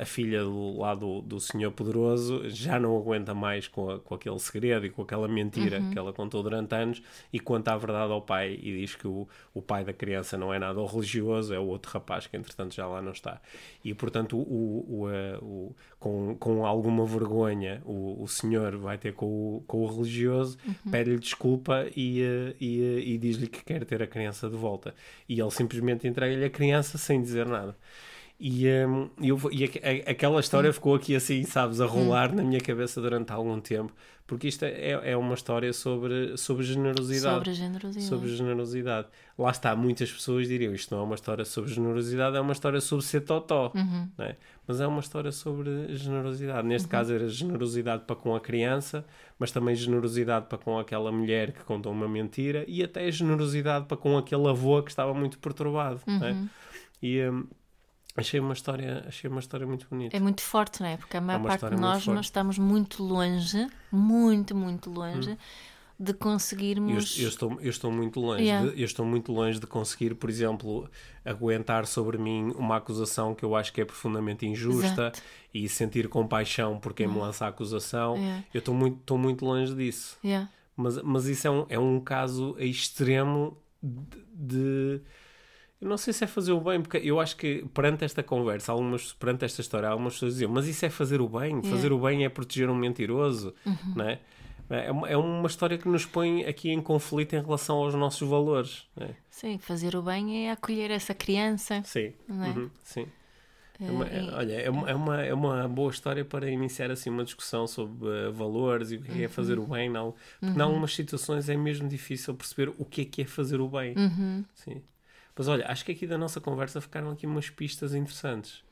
a filha do, lá do, do senhor poderoso, já não aguenta mais com, a- com aquele segredo e com aquela mentira que ela contou durante anos e conta a verdade ao pai e diz que o, o pai da criança não é nada o religioso, é o outro rapaz que entretanto já lá não está. E portanto, o, o, eh, o- com, com alguma vergonha, o, o senhor vai ter com o, com o religioso, pede-lhe desculpa e, eh, e, eh, e diz-lhe que quer ter a criança de volta. E ele simplesmente entrega-lhe a criança sem dizer nada. E, hum, eu, e aqu- a- aquela história ficou aqui assim, sabes, a rolar na minha cabeça durante algum tempo, porque isto é, é uma história sobre, sobre generosidade. Sobre a generosidade. Sobre generosidade. Lá está, muitas pessoas diriam isto não é uma história sobre generosidade, é uma história sobre ser totó. Uhum. não é? Mas é uma história sobre generosidade. Neste caso era generosidade para com a criança, mas também generosidade para com aquela mulher que contou uma mentira e até generosidade para com aquele avô que estava muito perturbado. é? Uhum. E hum, achei, uma história, achei uma história muito bonita. É muito forte, não é? Porque a maior uma parte de nós, nós estamos muito longe, muito, muito longe, de Eu, conseguirmos. eu estou, eu estou muito longe. Yeah. De, eu estou muito longe de conseguir, por exemplo, aguentar sobre mim uma acusação que eu acho que é profundamente injusta Exato. e sentir compaixão por quem me lança a acusação. Yeah. Eu estou muito, estou muito longe disso. Yeah. Mas, mas isso é um, é um caso extremo de, de- Eu não sei se é fazer o bem, porque eu acho que perante esta conversa, algumas, perante esta história, algumas pessoas diziam, mas isso é fazer o bem? Fazer o bem é proteger um mentiroso, Uhum. não é? É uma, é uma história que nos põe aqui em conflito em relação aos nossos valores. é? Sim, fazer o bem é acolher essa criança. Sim, é? uhum, sim. É uma- é- e- olha, é uma, é, uma, é uma boa história para iniciar assim uma discussão sobre eh, valores e o que é fazer o bem. Não, porque em algumas situações é mesmo difícil perceber o que é que é fazer o bem. Uhum. Sim. Mas olha, acho que aqui da nossa conversa ficaram aqui umas pistas interessantes.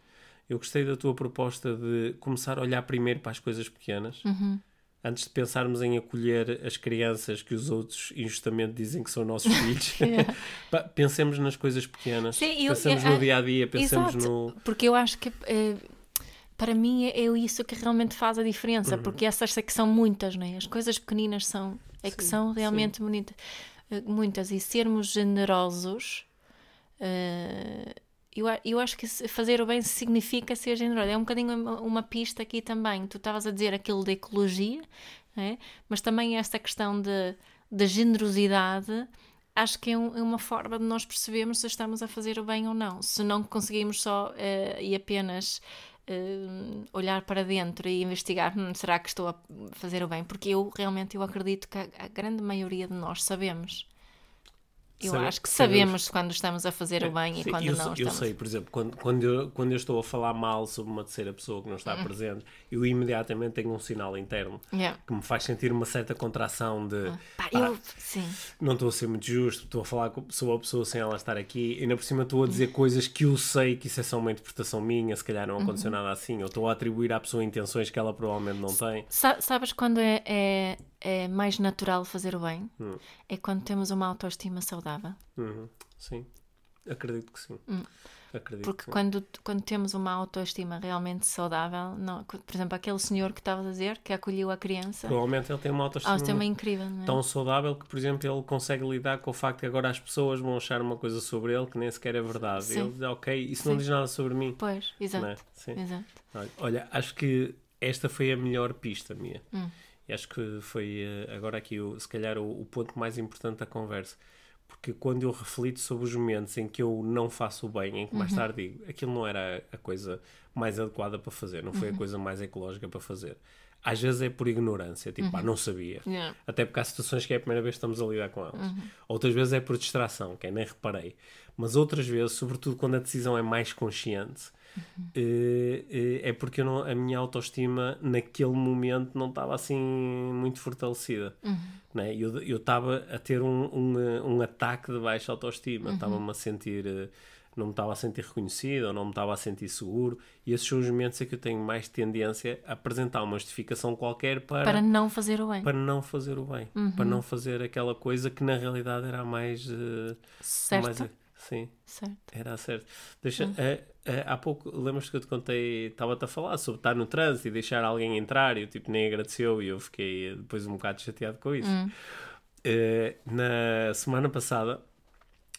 Eu gostei da tua proposta de começar a olhar primeiro para as coisas pequenas. Uhum. Antes de pensarmos em acolher as crianças que os outros injustamente dizem que são nossos filhos, pá, pensemos nas coisas pequenas. Sim, eu- pensemos eu- no dia a dia, pensemos Exato, no. porque eu acho que eh, para mim é é isso que realmente faz a Uhum. diferença, porque essas é que são muitas, não é? As coisas pequeninas são, é que Sim, são realmente bonita- eh, muitas e sermos generosos. Eh, eu, eu acho que fazer o bem significa ser generoso. É um bocadinho uma, uma pista aqui também. Tu estavas a dizer aquilo da ecologia, é? mas também esta questão de, de generosidade acho que é, um- é uma forma de nós percebermos se estamos a fazer o bem ou não. Se não conseguimos só eh, e apenas eh, olhar para dentro e investigar, "Hum, será que estou a fazer o bem? Porque eu realmente eu acredito que a, a grande maioria de nós sabemos. Eu Sabe- acho que sabemos. sabemos quando estamos a fazer o bem e quando eu, não eu estamos. sei, por exemplo, quando, quando, eu, quando eu estou a falar mal sobre uma terceira pessoa que não Hum. está presente, eu imediatamente tenho um sinal interno Yeah. que me faz sentir uma certa contração de Pá, pá, eu, sim. não estou a ser muito justo, estou a falar sobre a pessoa sem ela estar aqui, e ainda por cima estou a dizer coisas que eu sei que isso é só uma interpretação minha, se calhar não Uhum. aconteceu nada assim, eu estou a atribuir à pessoa intenções que ela provavelmente não tem. Sa- sabes quando é, é, é mais natural fazer o bem? Hum. É quando temos uma autoestima saudável. Uhum, Sim, acredito que sim. Acredito Hum. Porque que sim. quando, quando temos uma autoestima realmente saudável, não, por exemplo, aquele senhor que estavas a dizer, que acolheu a criança, Provavelmente ele tem uma autoestima autoestima é incrível, não é? tão saudável que, por exemplo, ele consegue lidar com o facto que agora as pessoas vão achar uma coisa sobre ele que nem sequer é verdade. Sim. Ele diz, ok, isso não Sim. diz nada sobre mim. Pois, exato. Não é? Exato. Olha, Olha, acho que esta foi a melhor pista minha. Hum. E acho que foi eh, agora aqui, o, se calhar, o, o ponto mais importante da conversa. porque quando eu reflito sobre os momentos em que eu não faço o bem, em que mais tarde digo, aquilo não era a coisa mais adequada para fazer, não foi a coisa mais ecológica para fazer. Às vezes é por ignorância, tipo, pá, não sabia. Yeah. Até porque há situações que é a primeira vez que estamos a lidar com elas. Outras vezes é por distração, que é nem reparei. Mas outras vezes, sobretudo quando a decisão é mais consciente, eh, eh, é porque não- a minha autoestima naquele momento não estava assim muito fortalecida. Né? Eu eu estava a ter um, um, um ataque de baixa autoestima, estava-me a sentir. eh, Não me estava a sentir reconhecido, ou não me estava a sentir seguro, e esses são os momentos em que eu tenho mais tendência a apresentar uma justificação qualquer Para não fazer o bem. para não fazer o bem, para não fazer aquela coisa que na realidade era mais. Certo? mais sim, Certo. era certo. Deixa, eh, há pouco, lembras que eu te contei, estava-te a falar sobre estar no trânsito e deixar alguém entrar e o tipo nem agradeceu e eu fiquei eh, depois um bocado chateado com isso. Eh, na semana passada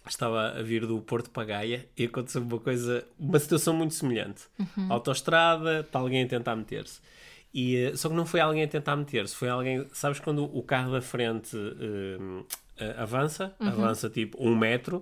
estava a vir do Porto para Gaia e aconteceu uma coisa, uma situação muito semelhante. Autostrada, está alguém a tentar meter-se. E, eh, só que não foi alguém a tentar meter-se, foi alguém, sabes quando o carro da frente eh, eh, avança, avança tipo um metro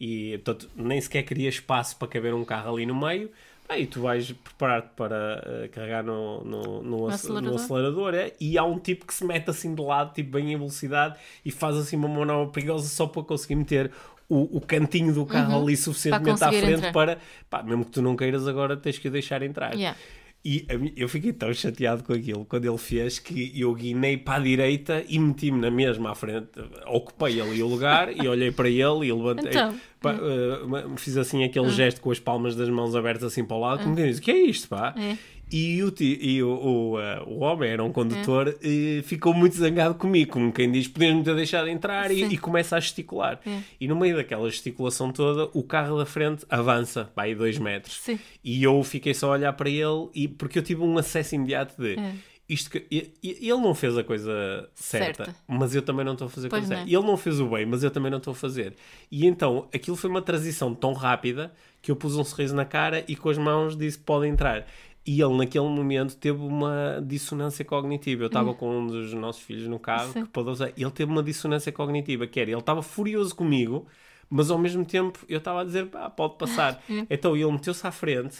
e portanto, nem sequer queria espaço para caber um carro ali no meio. Aí tu vais preparar-te para eh, carregar no, no, no, ac- acelerador. no acelerador é? e há um tipo que se mete assim de lado, tipo bem em velocidade e faz assim uma manobra perigosa só para conseguir meter o, o cantinho do carro ali suficientemente à frente entrar. para, pá, mesmo que tu não queiras agora tens que o deixar entrar. Yeah. E eu fiquei tão chateado com aquilo quando ele fez que eu guinei para a direita e meti-me na mesma à frente. Ocupei ali o lugar e olhei para ele e levantei. Então? Pá, eh, fiz assim aquele gesto com as palmas das mãos abertas assim para o lado, como quem diz: O que é isto, pá? É. E, o, e o, o, eh, o homem era um condutor e ficou muito zangado comigo, como quem diz: Podias-me ter deixado entrar e, e começa a gesticular. É. E no meio daquela gesticulação toda, o carro da frente avança, vai dois metros. Sim. E eu fiquei só a olhar para ele e porque eu tive um acesso imediato de É. isto que ele não fez a coisa certa, Certa. mas eu também não estou a fazer a coisa certa. Ele não fez o bem, mas eu também não estou a fazer. E então aquilo foi uma transição tão rápida que eu pus um sorriso na cara e com as mãos disse pode entrar. E ele naquele momento teve uma dissonância cognitiva. Eu estava com um dos nossos filhos no carro Hum. Sim. que pode usar. Ele teve uma dissonância cognitiva, que era ele estava furioso comigo, mas ao mesmo tempo eu estava a dizer pá, pode passar. então ele meteu-se à frente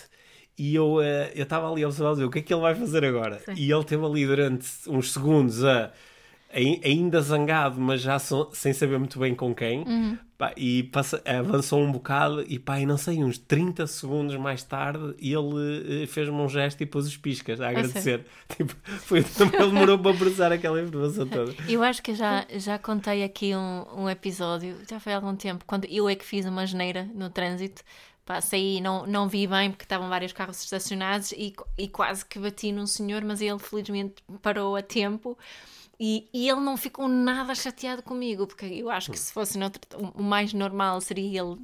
e eu eh, eu estava ali a observar o que é que ele vai fazer agora. E ele teve ali durante uns segundos a ai- ainda zangado, mas já so- sem saber muito bem com quem, pá, e passa- avançou um bocado e pá, e não sei, uns 30 segundos mais tarde, ele eh, fez-me um gesto e pôs os piscas a agradecer. Tipo, foi, ele demorou para processar aquela informação toda. Eu acho que já, já contei aqui um, um episódio, já foi há algum tempo, quando eu é que fiz uma geneira no trânsito. E não, não vi bem porque estavam vários carros estacionados e, e quase que bati num senhor, mas ele felizmente parou a tempo. E, e ele não ficou nada chateado comigo, porque eu acho que se fosse noutro, o mais normal seria ele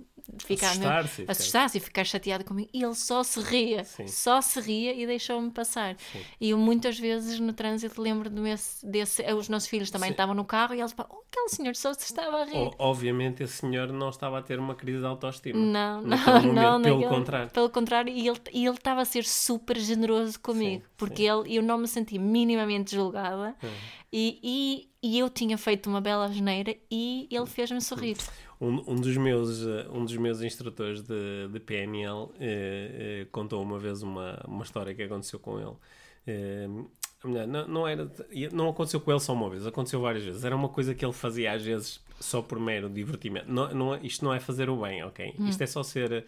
ficar Assustar-se e ficar- assustar-se e ficar chateado comigo. E ele só se ria, Sim. só se ria e deixou-me passar. E eu muitas vezes no trânsito lembro-me desse, desse. Os nossos filhos também Sim. estavam no carro e eles pá, oh, aquele senhor só se estava a rir. O- obviamente esse senhor não estava a ter uma crise de autoestima. Não, não, momento, não, pelo naquele- contrário. Pelo contrário, e ele e ele estava a ser super generoso comigo, Sim, porque ele, eu não me senti minimamente julgada Uhum. E, e, e eu tinha feito uma bela geneira e ele fez-me sorrir. Um, um dos meus, eh, um dos meus instrutores de, de PNL eh, eh, contou uma vez uma, uma história que aconteceu com ele. Eh, não, não, era, não aconteceu com ele só uma vez, aconteceu várias vezes. Era uma coisa que ele fazia às vezes só por mero divertimento. Não, não, isto não é fazer o bem, ok? Isto é só ser.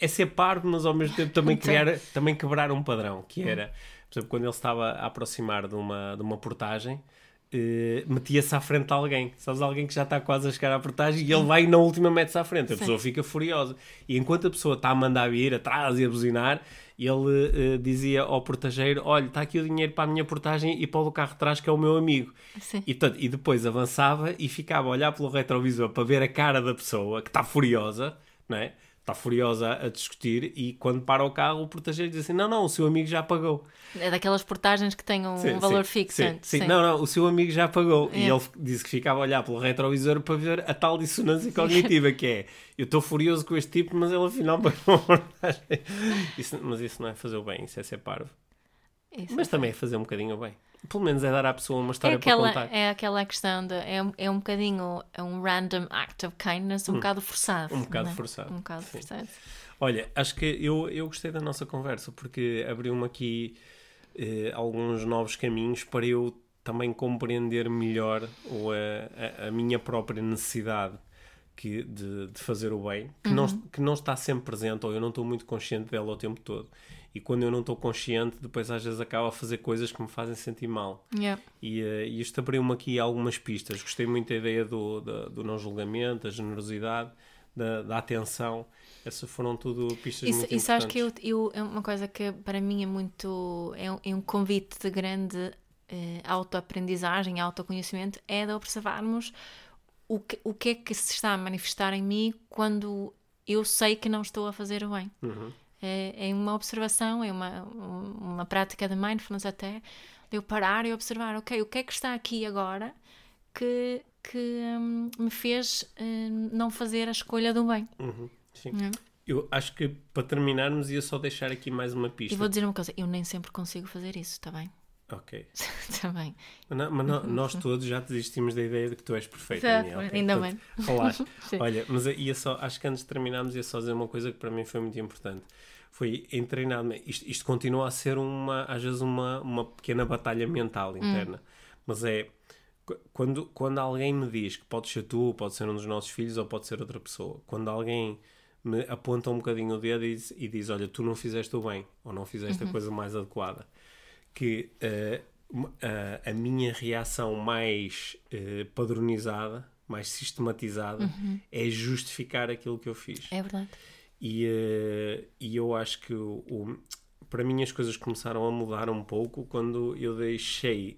É ser parvo, mas ao mesmo tempo também, criar, também quebrar um padrão, que era, por exemplo, quando ele estava a aproximar de uma, de uma portagem, eh, metia-se à frente de alguém. Sabes, alguém que já está quase a chegar à portagem e ele vai e na última mete-se à frente. A pessoa fica furiosa. E enquanto a pessoa está a mandar vir atrás e a buzinar, ele eh, dizia ao portageiro: Olha, está aqui o dinheiro para a minha portagem e para o carro de trás, que é o meu amigo. Sim. E, portanto, e depois avançava e ficava a olhar pelo retrovisor para ver a cara da pessoa que está furiosa, não é? Está furiosa a discutir e quando para o carro o portageiro diz assim: Não, não, o seu amigo já pagou. É daquelas portagens que têm um Sim, valor sim, fixo. Sim, antes, sim. Não, não, o seu amigo já pagou. E É. ele disse que ficava a olhar pelo retrovisor para ver a tal dissonância cognitiva que é eu estou furioso com este tipo, mas ele afinal pagou. Isso, mas isso não é fazer o bem, isso é ser parvo. Isso Mas é também é fazer um bocadinho bem. Pelo menos é dar à pessoa uma história É aquela, para contar. é aquela questão de. É, um- é um bocadinho. É um random act of kindness, um bocado forçado. Um bocado não é? forçado, Um bocado sim. forçado. Olha, acho que eu, eu gostei da nossa conversa porque abriu-me aqui eh, alguns novos caminhos para eu também compreender melhor o, a, a- minha própria necessidade que, de, de fazer o bem, que, não, que não está sempre presente ou eu não estou muito consciente dela o tempo todo. E quando eu não estou consciente, depois às vezes acabo a fazer coisas que me fazem sentir mal. Yeah. E, eh, e isto abriu-me aqui algumas pistas. Gostei muito da ideia do, da- do não julgamento, da generosidade, da, da atenção. Essas foram tudo pistas Isso, muito isso acho que importantes. eu, eu, é uma coisa que para mim é muito. É um, é um convite de grande eh, autoaprendizagem, autoconhecimento, é de observarmos o que, o que é que se está a manifestar em mim quando eu sei que não estou a fazer o bem. Uhum. É, é uma observação, é uma, uma prática de mindfulness até, de eu parar e observar, ok, o que é que está aqui agora que, que hum, me fez hum, não fazer a escolha do bem. Uhum, sim. Uhum. Eu acho que para terminarmos ia só deixar aqui mais uma pista. E vou dizer uma coisa, eu nem sempre consigo fazer isso, está bem? Ok. Está bem. Mas, não- mas não- nós todos já desistimos da ideia de que tu és perfeita. Tá, Daniel, ok? ainda Portanto, bem. Sim. Olha, mas ia só, acho que antes de terminarmos ia só dizer uma coisa que para mim foi muito importante. Foi em treinar isto, isto continua a ser uma, às vezes uma, uma pequena batalha mental interna. Mas é qu- quando, quando alguém me diz que pode ser tu, pode ser um dos nossos filhos ou pode ser outra pessoa, quando alguém me aponta um bocadinho o dedo e diz, e diz olha, tu não fizeste o bem, ou não fizeste a coisa mais adequada, que eh, m- a- minha reação mais eh, padronizada, mais sistematizada, é justificar aquilo que eu fiz. É verdade. E, eh, e eu acho que o, o- para mim as coisas começaram a mudar um pouco quando eu deixei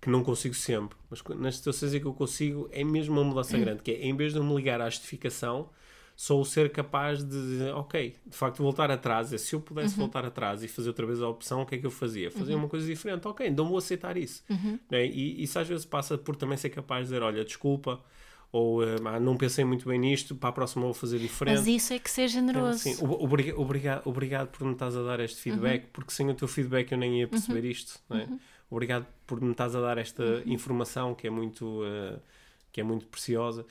que não consigo sempre, mas nas situações em que eu consigo é mesmo uma mudança grande, que é em vez de eu me ligar à justificação, sou o ser capaz de dizer, ok, de facto voltar atrás, é, se eu pudesse voltar atrás e fazer outra vez a opção, o que é que eu fazia? Fazia uma coisa diferente, ok, então vou aceitar isso. Né? E isso às vezes passa por também ser capaz de dizer, olha, desculpa, ou eh, ah, não pensei muito bem nisto, para a próxima vou fazer diferente. Mas isso é que ser generoso. Sim, ob- obriga- obrigado, por me estás a dar este feedback, Uhum. porque sem o teu feedback eu nem ia perceber isto. Não é? Obrigado por me estás a dar esta Uhum. informação que é muito, eh, que é muito preciosa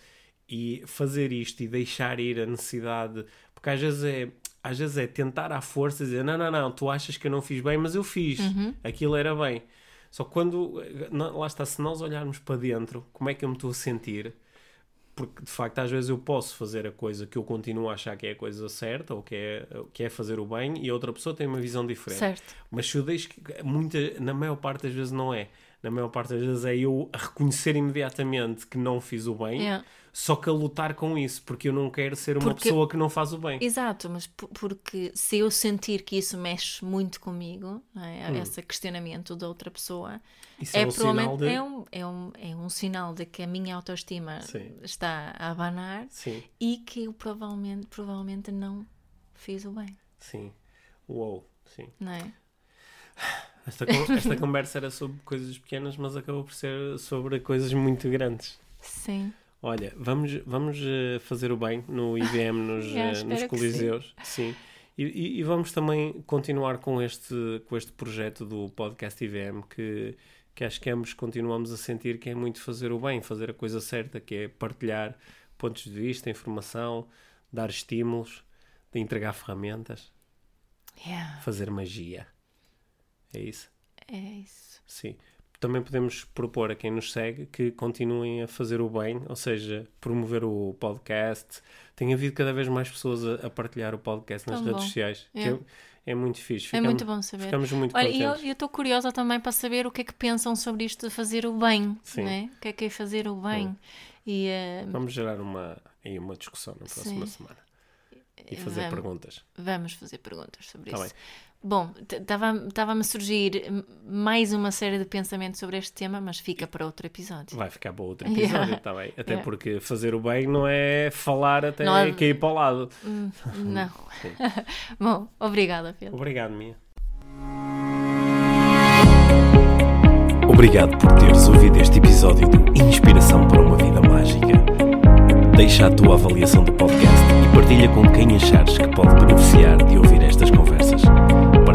e fazer isto e deixar ir a necessidade, porque às vezes é. Às vezes é tentar à força dizer não, não, não, tu achas que eu não fiz bem, mas eu fiz, Uhum. aquilo era bem. Só que quando, eh, lá está, se nós olharmos para dentro, como é que eu me estou a sentir, porque de facto às vezes eu posso fazer a coisa que eu continuo a achar que é a coisa certa ou que é, que é fazer o bem e a outra pessoa tem uma visão diferente. Certo. Mas se eu deixo que muita, na maior parte das vezes não é. Na maior parte das vezes é eu a reconhecer imediatamente que não fiz o bem, Yeah. só que a lutar com isso, porque eu não quero ser uma Porque- pessoa que não faz o bem. Exato, mas po- porque se eu sentir que isso mexe muito comigo, é? Hum. esse questionamento da outra pessoa, Isso é, é um sinal provavelmente de. é, um, é, um, é um sinal de que a minha autoestima Sim. está a abanar Sim, e que eu provavelmente, provavelmente não fiz o bem, sim. Uou, sim. não é? Esta, esta conversa era sobre coisas pequenas, mas acabou por ser sobre coisas muito grandes. Sim. Olha, vamos, vamos eh, fazer o bem no IVM, nos, Yeah, eh, nos Coliseus. Sim. E, e- e vamos também continuar com este, com este projeto do podcast IVM que, que acho que ambos continuamos a sentir que é muito fazer o bem, fazer a coisa certa, que é partilhar pontos de vista, informação, dar estímulos, de entregar ferramentas, Yeah, fazer magia. É isso? é isso. Sim. Também podemos propor a quem nos segue que continuem a fazer o bem, ou seja, promover o podcast. Tem havido cada vez mais pessoas a, a partilhar o podcast nas Tão redes bom. sociais. que É. É, é muito fixe. É muito bom saber. Ficamos muito Olha, e eu contentes. estou curiosa também para saber o que é que pensam sobre isto de fazer o bem, Sim. né? O que é que é fazer o bem? E eh, Vamos gerar uma, aí uma discussão na próxima Sim. semana. E fazer Vamos. perguntas. vamos fazer perguntas sobre Tá isso. Bom, estava-me a surgir mais uma série de pensamentos sobre este tema, mas fica para outro episódio. Vai ficar para outro Yeah. episódio, está bem? Até Yeah. porque fazer o bem não é falar até Não é- cair para o lado. Hum, Não. Bom, obrigada, Pedro. Obrigado, Mia. Obrigado por teres ouvido este episódio de Inspiração para uma Vida Mágica. Deixa a tua avaliação do podcast e partilha com quem achares que pode beneficiar de ouvir estas conversas.